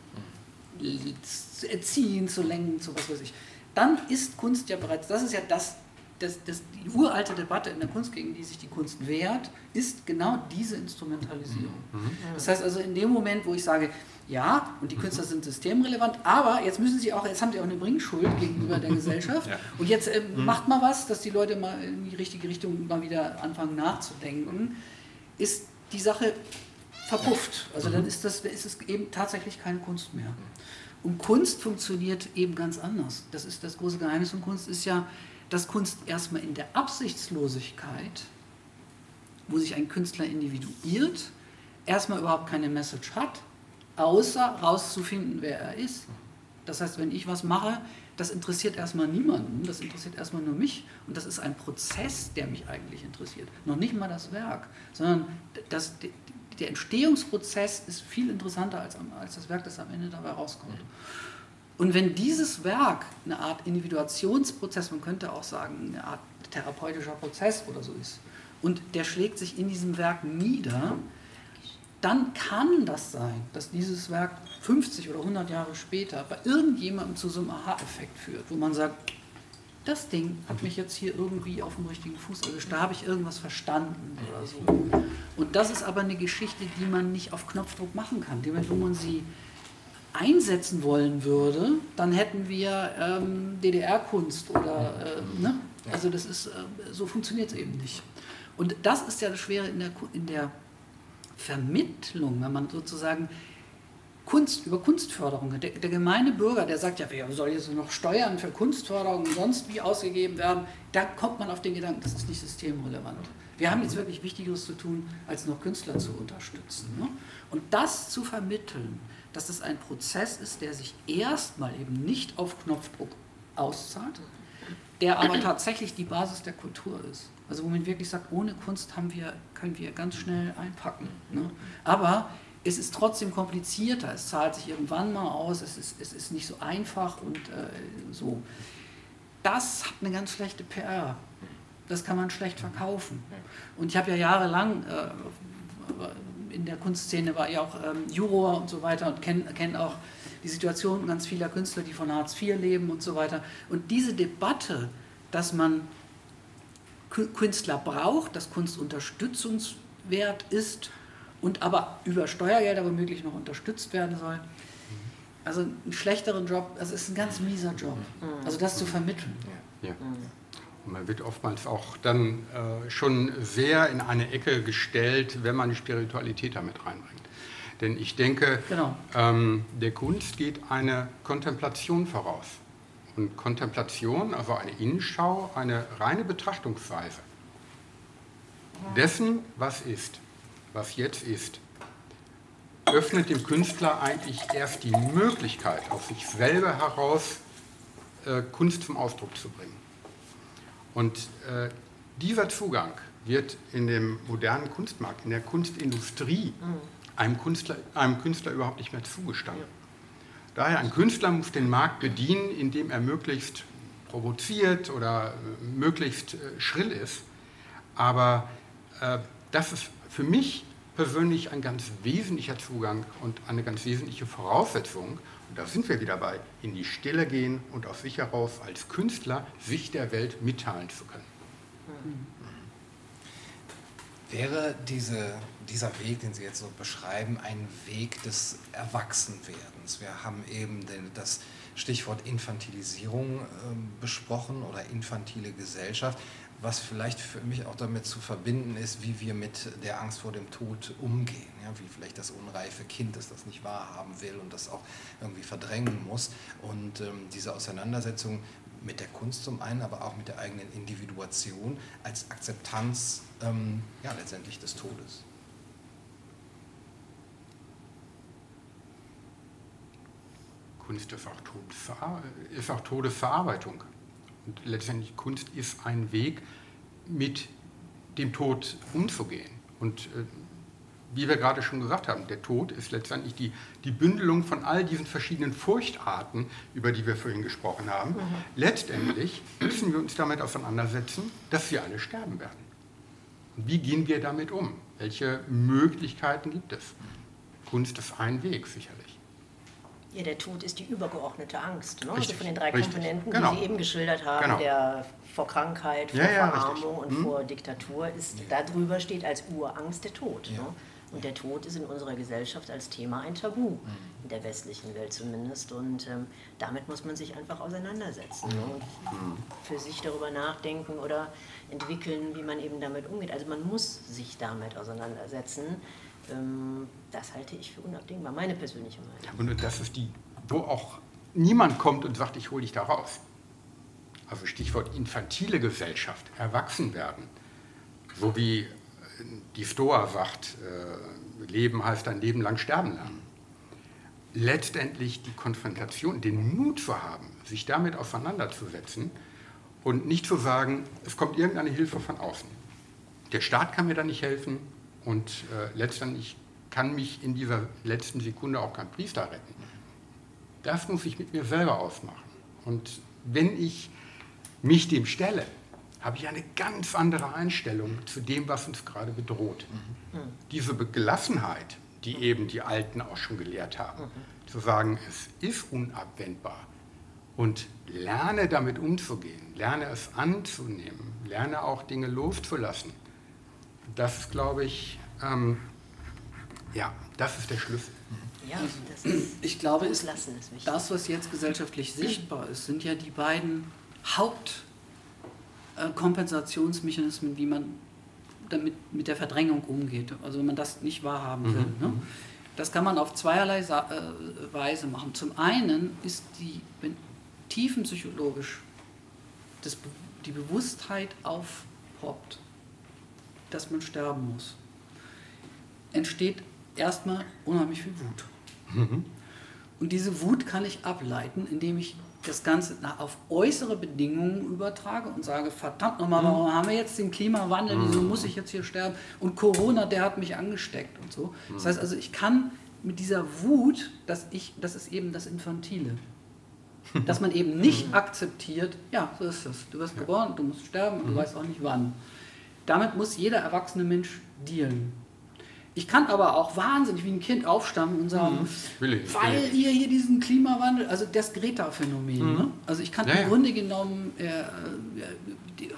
zu erziehen, zu lenken, zu was weiß ich, dann ist Kunst ja bereits, das ist ja das, das, das, die uralte Debatte in der Kunst, gegen die sich die Kunst wehrt, ist genau diese Instrumentalisierung. Mhm. Das heißt also, in dem Moment, wo ich sage, ja, und die Künstler sind systemrelevant, aber jetzt müssen sie auch, jetzt haben sie auch eine Bringschuld gegenüber der (laughs) Gesellschaft. Ja. Und jetzt äh, mhm. macht mal was, dass die Leute mal in die richtige Richtung mal wieder anfangen nachzudenken, ist die Sache verpufft. Also dann mhm. ist, das, ist es eben tatsächlich keine Kunst mehr. Und Kunst funktioniert eben ganz anders. Das ist das große Geheimnis von Kunst, ist ja, dass Kunst erstmal in der Absichtslosigkeit, wo sich ein Künstler individuiert, erstmal überhaupt keine Message hat, außer rauszufinden, wer er ist. Das heißt, wenn ich was mache, das interessiert erstmal niemanden, das interessiert erstmal nur mich und das ist ein Prozess, der mich eigentlich interessiert. Noch nicht mal das Werk, sondern das, der Entstehungsprozess ist viel interessanter als, als das Werk, das am Ende dabei rauskommt. Und wenn dieses Werk eine Art Individuationsprozess, man könnte auch sagen, eine Art therapeutischer Prozess oder so ist, und der schlägt sich in diesem Werk nieder, dann kann das sein, dass dieses Werk 50 oder 100 Jahre später bei irgendjemandem zu so einem Aha-Effekt führt, wo man sagt, das Ding hat mich jetzt hier irgendwie auf dem richtigen Fuß erwischt, da habe ich irgendwas verstanden oder so. Und das ist aber eine Geschichte, die man nicht auf Knopfdruck machen kann. Wo man sie einsetzen wollen würde, dann hätten wir ähm, DDR-Kunst oder, äh, ne? Also das ist, äh, so funktioniert es eben nicht. Und das ist ja das Schwere in der, in der Vermittlung, wenn man sozusagen Kunst, über Kunstförderung. Der, der gemeine Bürger, der sagt, ja, wer soll jetzt noch Steuern für Kunstförderung und sonst wie ausgegeben werden, da kommt man auf den Gedanken, das ist nicht systemrelevant. Wir haben jetzt wirklich Wichtigeres zu tun, als noch Künstler zu unterstützen. Ne? Und das zu vermitteln, dass das ein Prozess ist, der sich erstmal eben nicht auf Knopfdruck auszahlt, der aber tatsächlich die Basis der Kultur ist. Also wo man wirklich sagt, ohne Kunst haben wir, können wir ganz schnell einpacken. Ne? Aber es ist trotzdem komplizierter, es zahlt sich irgendwann mal aus, es ist, es ist nicht so einfach und äh, so. Das hat eine ganz schlechte PR. Das kann man schlecht verkaufen. Und ich habe ja jahrelang äh, der Kunstszene war ja auch ähm, Juror und so weiter und kenne kenn auch die Situation ganz vieler Künstler, die von Hartz IV leben und so weiter. Und diese Debatte, dass man Künstler braucht, dass Kunst unterstützungswert ist und aber über Steuergelder womöglich noch unterstützt werden soll. Also einen schlechteren Job, also es ist ein ganz mieser Job. Mhm. Also das zu vermitteln. Ja. ja. Und man wird oftmals auch dann äh, schon sehr in eine Ecke gestellt, wenn man die Spiritualität damit reinbringt. Denn ich denke, genau. ähm, der Kunst geht eine Kontemplation voraus. Und Kontemplation, also eine Innenschau, eine reine Betrachtungsweise dessen, was ist, was jetzt ist, öffnet dem Künstler eigentlich erst die Möglichkeit, aus sich selber heraus äh, Kunst zum Ausdruck zu bringen. Und äh, dieser Zugang wird in dem modernen Kunstmarkt, in der Kunstindustrie, mhm. einem, Künstler, einem Künstler überhaupt nicht mehr zugestanden. Daher, ein Künstler muss den Markt bedienen, indem er möglichst provoziert oder äh, möglichst äh, schrill ist. Aber äh, das ist für mich persönlich ein ganz wesentlicher Zugang und eine ganz wesentliche Voraussetzung. Und da sind wir wieder bei, in die Stille gehen und aus sich heraus als Künstler sich der Welt mitteilen zu können. Mhm. Wäre diese, dieser Weg, den Sie jetzt so beschreiben, ein Weg des Erwachsenwerdens? Wir haben eben das Stichwort Infantilisierung äh, besprochen oder infantile Gesellschaft, was vielleicht für mich auch damit zu verbinden ist, wie wir mit der Angst vor dem Tod umgehen. Ja? Wie vielleicht das unreife Kind, das das nicht wahrhaben will und das auch irgendwie verdrängen muss. Und ähm, diese Auseinandersetzung mit der Kunst zum einen, aber auch mit der eigenen Individuation als Akzeptanz ähm, ja, letztendlich des Todes. Kunst ist auch, Todesver ist auch Todesverarbeitung. Und letztendlich Kunst ist ein Weg, mit dem Tod umzugehen. Und äh, wie wir gerade schon gesagt haben, der Tod ist letztendlich die, die Bündelung von all diesen verschiedenen Furchtarten, über die wir vorhin gesprochen haben. Mhm. Letztendlich müssen wir uns damit auseinandersetzen, dass wir alle sterben werden. Und wie gehen wir damit um? Welche Möglichkeiten gibt es? Kunst ist ein Weg, sicherlich. Ja, der Tod ist die übergeordnete Angst. Ne? Also von den drei richtig. Komponenten, genau. die Sie eben geschildert haben, genau. der vor Krankheit, vor ja, ja, Verarmung und hm. vor Diktatur, ist darüber steht als Urangst der Tod. Ja. Ne? Und der Tod ist in unserer Gesellschaft als Thema ein Tabu, mhm. in der westlichen Welt zumindest. Und ähm, damit muss man sich einfach auseinandersetzen mhm. und für sich darüber nachdenken oder entwickeln, wie man eben damit umgeht. Also man muss sich damit auseinandersetzen. Ähm, das halte ich für unabdingbar, meine persönliche Meinung. Und das ist die, wo auch niemand kommt und sagt, ich hole dich da raus. Also Stichwort infantile Gesellschaft, erwachsen werden. So wie die Stoa sagt, äh, Leben heißt ein Leben lang sterben lernen. letztendlich die Konfrontation, den Mut zu haben, sich damit auseinanderzusetzen und nicht zu sagen, es kommt irgendeine Hilfe von außen. Der Staat kann mir da nicht helfen und äh, letztendlich kann mich in dieser letzten Sekunde auch kein Priester retten. Das muss ich mit mir selber ausmachen. Und wenn ich mich dem stelle, habe ich eine ganz andere Einstellung zu dem, was uns gerade bedroht. Mhm. Diese Gelassenheit, die eben die Alten auch schon gelehrt haben, mhm. zu sagen, es ist unabwendbar und lerne damit umzugehen, lerne es anzunehmen, lerne auch Dinge loszulassen. Das ist, glaube ich, ähm, ja, das ist der Schlüssel. Ja, das ist, (clears throat) ich glaube, ist, das, was jetzt gesellschaftlich sichtbar ist, sind ja die beiden Haupt- äh, Kompensationsmechanismen, wie man damit mit der Verdrängung umgeht. Also wenn man das nicht wahrhaben will. Mhm. Ne? Das kann man auf zweierlei Sa äh, Weise machen. Zum einen ist die, wenn tiefenpsychologisch das, die Bewusstheit aufpoppt, dass man sterben muss, entsteht erstmal unheimlich viel Wut. Mhm. Und diese Wut kann ich ableiten, indem ich das Ganze auf äußere Bedingungen übertrage und sage, verdammt nochmal, warum mhm. haben wir jetzt den Klimawandel, wieso muss ich jetzt hier sterben? Und Corona, der hat mich angesteckt und so. Das heißt also, ich kann mit dieser Wut, dass ich, das ist eben das Infantile. (laughs) Dass man eben nicht mhm. akzeptiert, ja, so ist es. Du wirst geboren, du musst sterben und du mhm. weißt auch nicht wann. Damit muss jeder erwachsene Mensch dealen. Ich kann aber auch wahnsinnig wie ein Kind aufstammen und sagen, mhm. ich, weil ich. ihr hier diesen Klimawandel, also das Greta-Phänomen. Mhm. Ne? Also ich kann ja, im Grunde genommen, äh, äh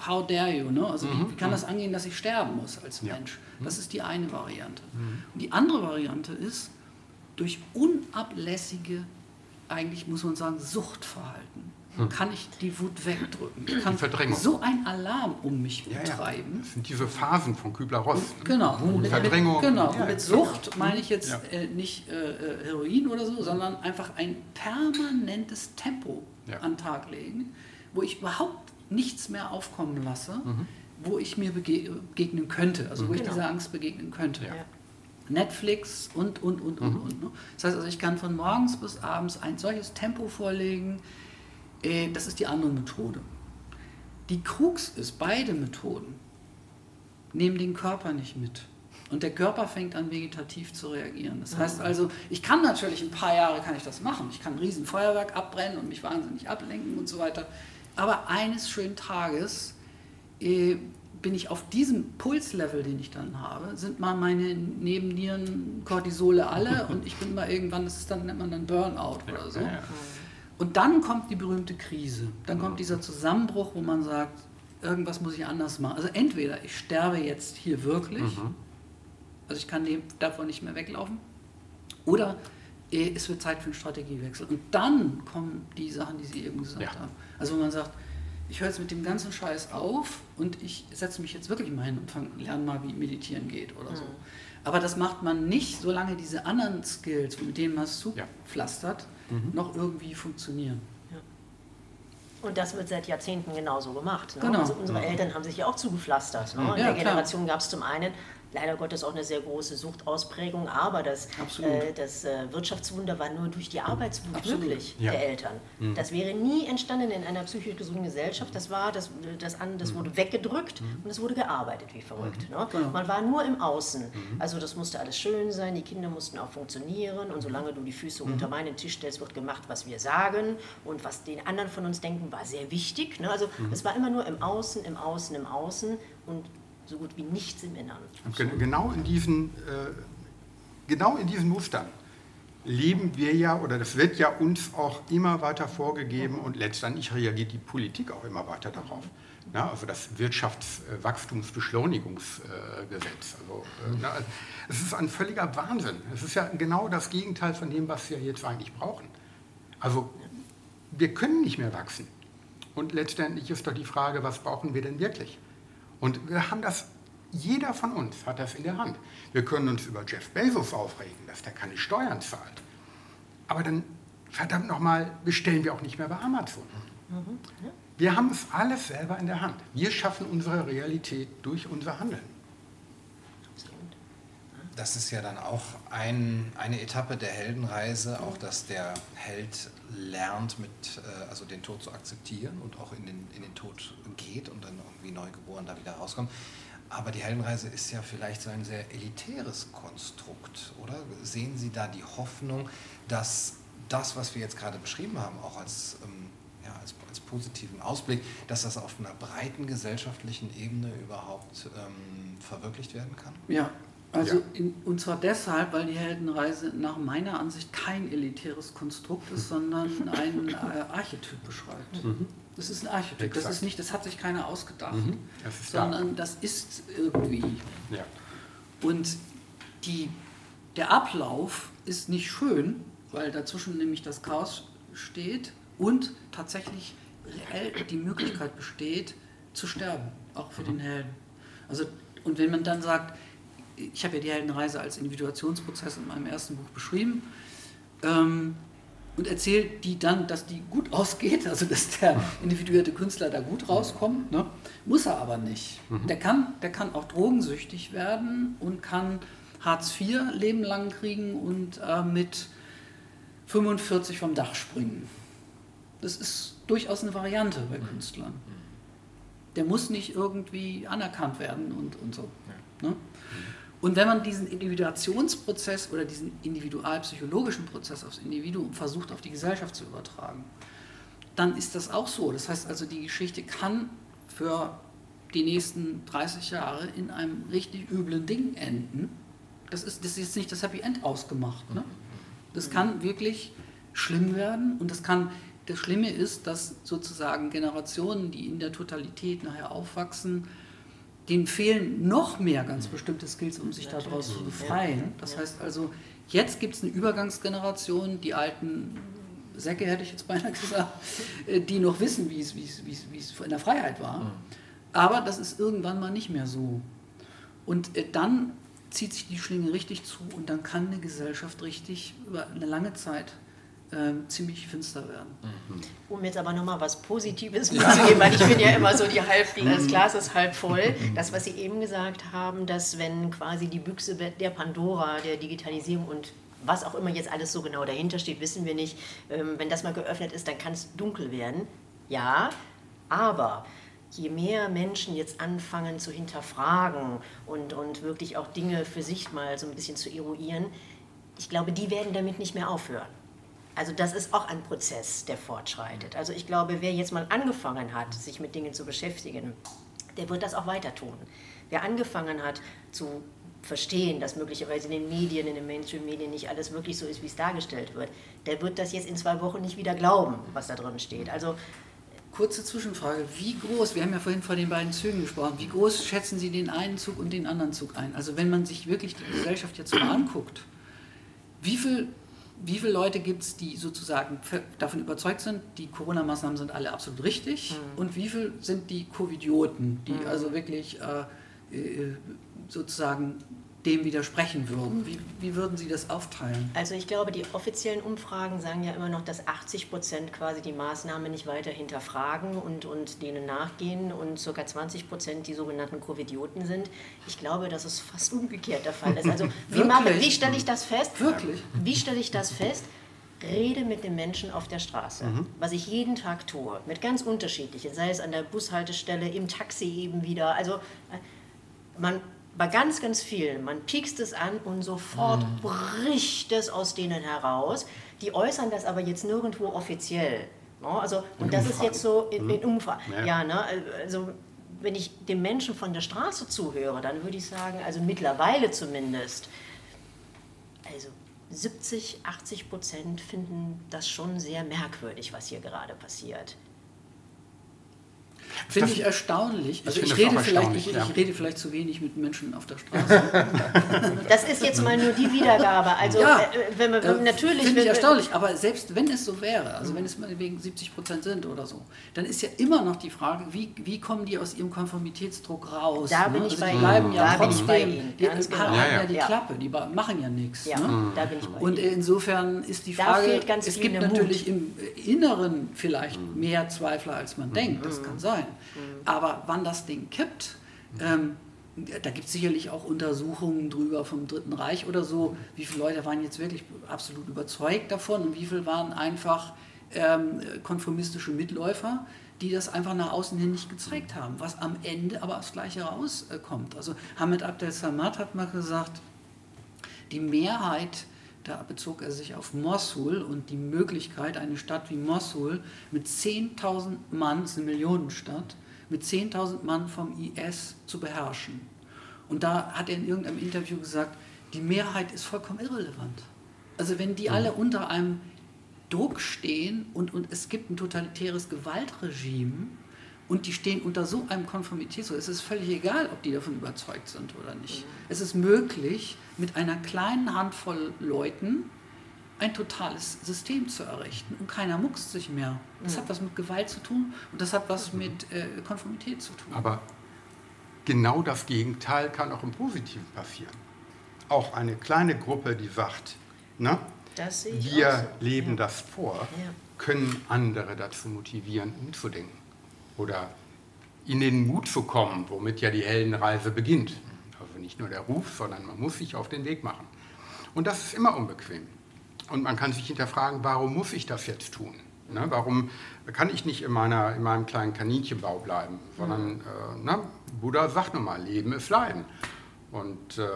how dare you, ne? also mhm. wie kann mhm. das angehen, dass ich sterben muss als Mensch? Mhm. Das ist die eine Variante. Mhm. Und die andere Variante ist, durch unablässige, eigentlich muss man sagen, Suchtverhalten. Kann ich die Wut wegdrücken. Ich kann so ein Alarm um mich ja, betreiben. Ja. Das sind diese Phasen von Kübler-Ross. Genau. Mit, Verdrängung. Mit, genau. Ja, mit Sucht meine ich jetzt äh, nicht äh, äh, Heroin oder so, sondern einfach ein permanentes Tempo an den Tag legen, wo ich überhaupt nichts mehr aufkommen lasse, mhm. wo ich mir begegnen könnte, also mhm. wo ich genau. dieser Angst begegnen könnte. Netflix und, und, und, mhm. und, und. Ne? Das heißt also, ich kann von morgens bis abends ein solches Tempo vorlegen, das ist die andere Methode. Die Krux ist, beide Methoden nehmen den Körper nicht mit. Und der Körper fängt an, vegetativ zu reagieren. Das heißt mhm. also, ich kann natürlich ein paar Jahre kann ich das machen. Ich kann ein Riesenfeuerwerk abbrennen und mich wahnsinnig ablenken und so weiter. Aber eines schönen Tages äh, bin ich auf diesem Pulslevel, den ich dann habe, sind mal meine Nebennieren Cortisole alle (laughs) und ich bin mal irgendwann, das ist dann nennt man dann Burnout oder so. Ja, ja. Und dann kommt die berühmte Krise. Dann kommt dieser Zusammenbruch, wo man sagt, irgendwas muss ich anders machen. Also entweder ich sterbe jetzt hier wirklich, mhm. also ich kann davon nicht mehr weglaufen, oder äh, es wird Zeit für einen Strategiewechsel. Und dann kommen die Sachen, die Sie eben gesagt ja. haben. Also wo man sagt, ich höre jetzt mit dem ganzen Scheiß auf und ich setze mich jetzt wirklich mal hin und fang, lerne mal, wie meditieren geht oder so. Mhm. Aber das macht man nicht, solange diese anderen Skills, mit denen man es zupflastert, ja mhm. noch irgendwie funktionieren. Und das wird seit Jahrzehnten genauso gemacht. Ne? Genau. Also unsere ja. Eltern haben sich ja auch zugepflastert. Ne? In ja, der Generation gab es zum einen leider Gottes auch eine sehr große Suchtausprägung, aber das, äh, das äh, Wirtschaftswunder war nur durch die Arbeitswut Absolut. möglich ja. der Eltern. Mhm. Das wäre nie entstanden in einer psychisch gesunden Gesellschaft. Das war, das, das, an, das mhm. wurde weggedrückt mhm. und es wurde gearbeitet wie verrückt. Mhm. Ne? Genau. Man war nur im Außen. Mhm. Also das musste alles schön sein, die Kinder mussten auch funktionieren und solange du die Füße unter mhm. meinen Tisch stellst, wird gemacht, was wir sagen und was den anderen von uns denken, war sehr wichtig. Ne? Also es war immer nur im Außen, im Außen, im Außen und so gut wie nichts im Inneren. Genau in diesen, äh, genau in diesen Mustern leben wir ja, oder das wird ja uns auch immer weiter vorgegeben und letztendlich reagiert die Politik auch immer weiter darauf. Ja, also das Wirtschaftswachstumsbeschleunigungsgesetz. Also, äh, es ist ein völliger Wahnsinn. Es ist ja genau das Gegenteil von dem, was wir jetzt eigentlich brauchen. Also wir können nicht mehr wachsen. Und letztendlich ist doch die Frage, was brauchen wir denn wirklich? Und wir haben das, jeder von uns hat das in der Hand. Wir können uns über Jeff Bezos aufregen, dass der keine Steuern zahlt. Aber dann, verdammt nochmal, bestellen wir auch nicht mehr bei Amazon. Mhm. Ja. Wir haben es alles selber in der Hand. Wir schaffen unsere Realität durch unser Handeln. Das ist ja dann auch ein, eine Etappe der Heldenreise, auch dass der Held lernt, mit, äh, also den Tod zu akzeptieren und auch in den, in den Tod geht und dann irgendwie neugeboren da wieder rauskommt. Aber die Heldenreise ist ja vielleicht so ein sehr elitäres Konstrukt, oder? Sehen Sie da die Hoffnung, dass das, was wir jetzt gerade beschrieben haben, auch als, ähm, ja, als, als, positiven Ausblick, dass das auf einer breiten gesellschaftlichen Ebene überhaupt ähm, verwirklicht werden kann? Ja, also ja. in, und zwar deshalb, weil die Heldenreise nach meiner Ansicht kein elitäres Konstrukt ist, sondern (laughs) einen äh, Archetyp beschreibt. Mhm. Das ist ein Archetyp. Exakt. Das ist nicht, das hat sich keiner ausgedacht, mhm. das sondern da. das ist irgendwie. Ja. Und die, der Ablauf ist nicht schön, weil dazwischen nämlich das Chaos steht und tatsächlich reell die Möglichkeit besteht, zu sterben, auch für mhm. den Helden. Also, und wenn man dann sagt, ich habe ja die Heldenreise als Individuationsprozess in meinem ersten Buch beschrieben ähm, und erzählt die dann, dass die gut (laughs) ausgeht, also dass der individuierte Künstler da gut rauskommt. Ne? Muss er aber nicht. Mhm. Der, kann, der kann auch drogensüchtig werden und kann Hartz IV Leben lang kriegen und äh, mit 45 vom Dach springen. Das ist durchaus eine Variante bei mhm. Künstlern. Der muss nicht irgendwie anerkannt werden und, und so. Ja. Ne? Und wenn man diesen Individuationsprozess oder diesen individualpsychologischen Prozess aufs Individuum versucht, auf die Gesellschaft zu übertragen, dann ist das auch so. Das heißt also, die Geschichte kann für die nächsten 30 Jahre in einem richtig üblen Ding enden. Das ist, das ist jetzt nicht das Happy End ausgemacht. Ne? Das kann wirklich schlimm werden und das kann, das Schlimme ist, dass sozusagen Generationen, die in der Totalität nachher aufwachsen, denen fehlen noch mehr ganz bestimmte Skills, um sich daraus zu befreien. Das heißt also, jetzt gibt es eine Übergangsgeneration, die alten Säcke hätte ich jetzt beinahe (laughs) gesagt, äh, die noch wissen, wie es, wie es, wie es, wie es in der Freiheit war. Aber das ist irgendwann mal nicht mehr so. Und äh, dann zieht sich die Schlinge richtig zu und dann kann eine Gesellschaft richtig über eine lange Zeit äh, ziemlich finster werden. Mhm. Um jetzt aber nochmal was Positives mitzugeben, weil ich bin ja immer so, die halb, das Glas ist halb voll. Das, was Sie eben gesagt haben, dass wenn quasi die Büchse der Pandora, der Digitalisierung und was auch immer jetzt alles so genau dahinter steht, wissen wir nicht. Ähm, wenn das mal geöffnet ist, dann kann es dunkel werden. Ja, aber je mehr Menschen jetzt anfangen zu hinterfragen und, und wirklich auch Dinge für sich mal so ein bisschen zu eruieren, ich glaube, die werden damit nicht mehr aufhören. Also das ist auch ein Prozess, der fortschreitet. Also ich glaube, wer jetzt mal angefangen hat, sich mit Dingen zu beschäftigen, der wird das auch weiter tun. Wer angefangen hat zu verstehen, dass möglicherweise in den Medien, in den Mainstream-Medien nicht alles wirklich so ist, wie es dargestellt wird, der wird das jetzt in zwei Wochen nicht wieder glauben, was da drin steht. Also Kurze Zwischenfrage, wie groß, wir haben ja vorhin von den beiden Zügen gesprochen, wie groß schätzen Sie den einen Zug und den anderen Zug ein? Also wenn man sich wirklich die Gesellschaft jetzt mal anguckt, wie viel wie viele Leute gibt es, die sozusagen davon überzeugt sind, die Corona-Maßnahmen sind alle absolut richtig? Mhm. Und wie viele sind die Covidioten, die mhm. also wirklich äh, äh, sozusagen dem widersprechen würden? Wie, wie würden Sie das aufteilen? Also ich glaube, die offiziellen Umfragen sagen ja immer noch, dass 80 Prozent quasi die Maßnahmen nicht weiter hinterfragen und, und denen nachgehen und ca. 20 Prozent die sogenannten Covidioten sind. Ich glaube, dass es fast umgekehrt der Fall ist. Also (laughs) wie, mache, wie stelle ich das fest? Wirklich? Wie stelle ich das fest? Rede mit den Menschen auf der Straße, mhm. was ich jeden Tag tue, mit ganz unterschiedlichen, sei es an der Bushaltestelle, im Taxi eben wieder. Also äh, man bei ganz, ganz vielen, man piekst es an und sofort mhm. bricht es aus denen heraus. Die äußern das aber jetzt nirgendwo offiziell. Ne? Also, und in das Umfragen. ist jetzt so in, in mhm. Umfragen. Ja. ja, ne? also wenn ich dem Menschen von der Straße zuhöre, dann würde ich sagen, also mittlerweile zumindest, also 70, 80 Prozent finden das schon sehr merkwürdig, was hier gerade passiert. Finde ich erstaunlich. Also ich, ich rede, vielleicht, ich, ja. ich, rede vielleicht zu wenig mit Menschen auf der Straße. (laughs) das ist jetzt mal nur die Wiedergabe. Also ja, äh, wenn wir, äh, natürlich. Finde ich erstaunlich, aber selbst wenn es so wäre, also wenn es mal wegen 70 Prozent sind oder so, dann ist ja immer noch die Frage, wie, wie kommen die aus ihrem Konformitätsdruck raus? Da bin ne? ich also bei die bleiben ja da trotzdem, bin ich bei Ihnen. die genau. haben ja, ja. die Klappe, die machen ja nichts. Ja, ne? da bin ich bei Und insofern ist die Frage, es gibt natürlich im Inneren vielleicht mehr Zweifler, als man denkt, das kann sein. Mhm. Aber wann das Ding kippt, ähm, da gibt es sicherlich auch Untersuchungen drüber vom Dritten Reich oder so, wie viele Leute waren jetzt wirklich absolut überzeugt davon und wie viele waren einfach ähm, konformistische Mitläufer, die das einfach nach außen hin nicht gezeigt haben, was am Ende aber das Gleiche rauskommt. Also Hamid Abdel Samad hat mal gesagt, die Mehrheit, da bezog er sich auf Mosul und die Möglichkeit, eine Stadt wie Mosul mit 10.000 Mann, das ist eine Millionenstadt, mit 10.000 Mann vom IS zu beherrschen. Und da hat er in irgendeinem Interview gesagt, die Mehrheit ist vollkommen irrelevant. Also wenn die alle unter einem Druck stehen und, und es gibt ein totalitäres Gewaltregime und die stehen unter so einem Konformitätsdruck, es ist völlig egal, ob die davon überzeugt sind oder nicht. Es ist möglich, mit einer kleinen Handvoll Leuten ein totales System zu errichten und keiner muckst sich mehr. Das hat was mit Gewalt zu tun und das hat was mit äh, Konformität zu tun. Aber genau das Gegenteil kann auch im Positiven passieren. Auch eine kleine Gruppe, die sagt, ne, Das sehe ich wir so. leben ja. das vor, Ja. können andere dazu motivieren, umzudenken oder in den Mut zu kommen, womit ja die Heldenreise beginnt. Also nicht nur der Ruf, sondern man muss sich auf den Weg machen. Und das ist immer unbequem. Und man kann sich hinterfragen, warum muss ich das jetzt tun? Ne, warum kann ich nicht in, meiner, in meinem kleinen Kaninchenbau bleiben? Sondern, äh, na, Buddha sagt nun mal, Leben ist Leiden. Und äh,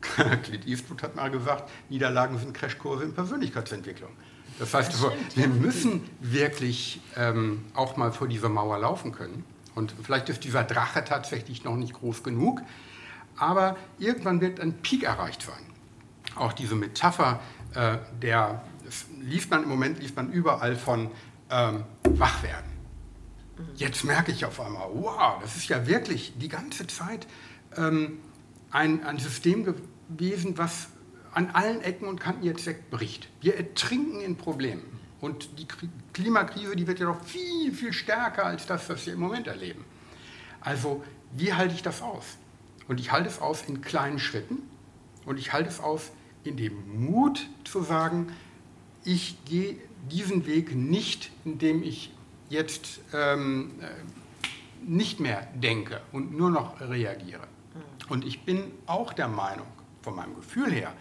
(laughs) Clint Eastwood hat mal gesagt, Niederlagen sind Crashkurse in Persönlichkeitsentwicklung. Das heißt, Das stimmt, wir ja. müssen wirklich ähm, auch mal vor dieser Mauer laufen können. Und vielleicht ist dieser Drache tatsächlich noch nicht groß genug, aber irgendwann wird ein Peak erreicht sein. Auch diese Metapher, äh, der das liest man im Moment liest man überall von ähm, Wachwerden. Jetzt merke ich auf einmal, wow, das ist ja wirklich die ganze Zeit ähm, ein, ein System gewesen, was an allen Ecken und Kanten jetzt wegbricht. Wir ertrinken in Problemen. Und die Kri- Klimakrise, die wird ja noch viel, viel stärker als das, was wir im Moment erleben. Also, wie halte ich das aus? Und ich halte es aus in kleinen Schritten und ich halte es aus in dem Mut zu sagen, ich gehe diesen Weg nicht, indem ich jetzt ähm, äh, nicht mehr denke und nur noch reagiere. Und ich bin auch der Meinung, von meinem Gefühl her,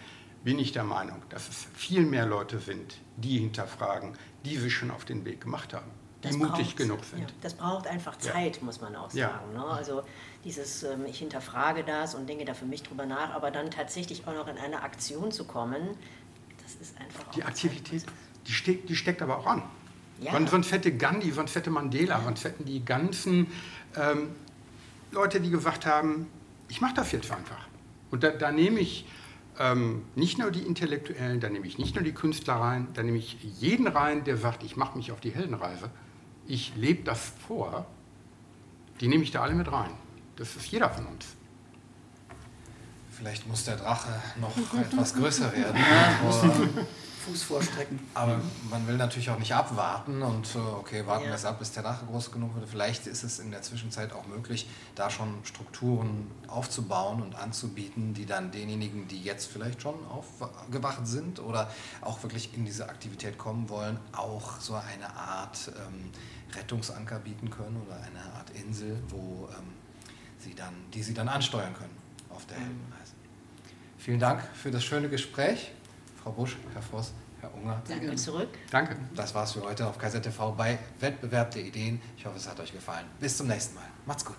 bin ich der Meinung, dass es viel mehr Leute sind, die hinterfragen, die sich schon auf den Weg gemacht haben, die Das mutig braucht- genug sind. Ja, das braucht einfach Ja. Zeit, muss man auch Ja. sagen. Ne? Also dieses, ähm, ich hinterfrage das und denke da für mich drüber nach, aber dann tatsächlich auch noch in eine Aktion zu kommen, das ist einfach auch Die Aktivität, die steckt, die steckt aber auch an. Ja. Sonst, sonst hätte Gandhi, sonst hätte Mandela, sonst hätten die ganzen ähm, Leute, die gesagt haben, ich mache das jetzt einfach. Und da, da nehme ich ähm, nicht nur die Intellektuellen, da nehme ich nicht nur die Künstler rein, da nehme ich jeden rein, der sagt, ich mache mich auf die Heldenreise. Ich lebe das vor. Die nehme ich da alle mit rein. Das ist jeder von uns. Vielleicht muss der Drache noch (laughs) etwas größer werden. Ja, Fuß vorstrecken. Aber man will natürlich auch nicht abwarten und äh, okay, warten Ja. wir es ab, bis der Drache groß genug wird. Vielleicht ist es in der Zwischenzeit auch möglich, da schon Strukturen aufzubauen und anzubieten, die dann denjenigen, die jetzt vielleicht schon aufgewacht sind oder auch wirklich in diese Aktivität kommen wollen, auch so eine Art ähm, Rettungsanker bieten können oder eine Art Insel, wo ähm, sie dann, die sie dann ansteuern können auf der Heldenreise. Vielen Dank für das schöne Gespräch, Frau Busch, Herr Voss, Herr Unger. Danke zurück. Danke. Das war's für heute auf Kaiser TV bei Wettbewerb der Ideen. Ich hoffe, es hat euch gefallen. Bis zum nächsten Mal. Macht's gut.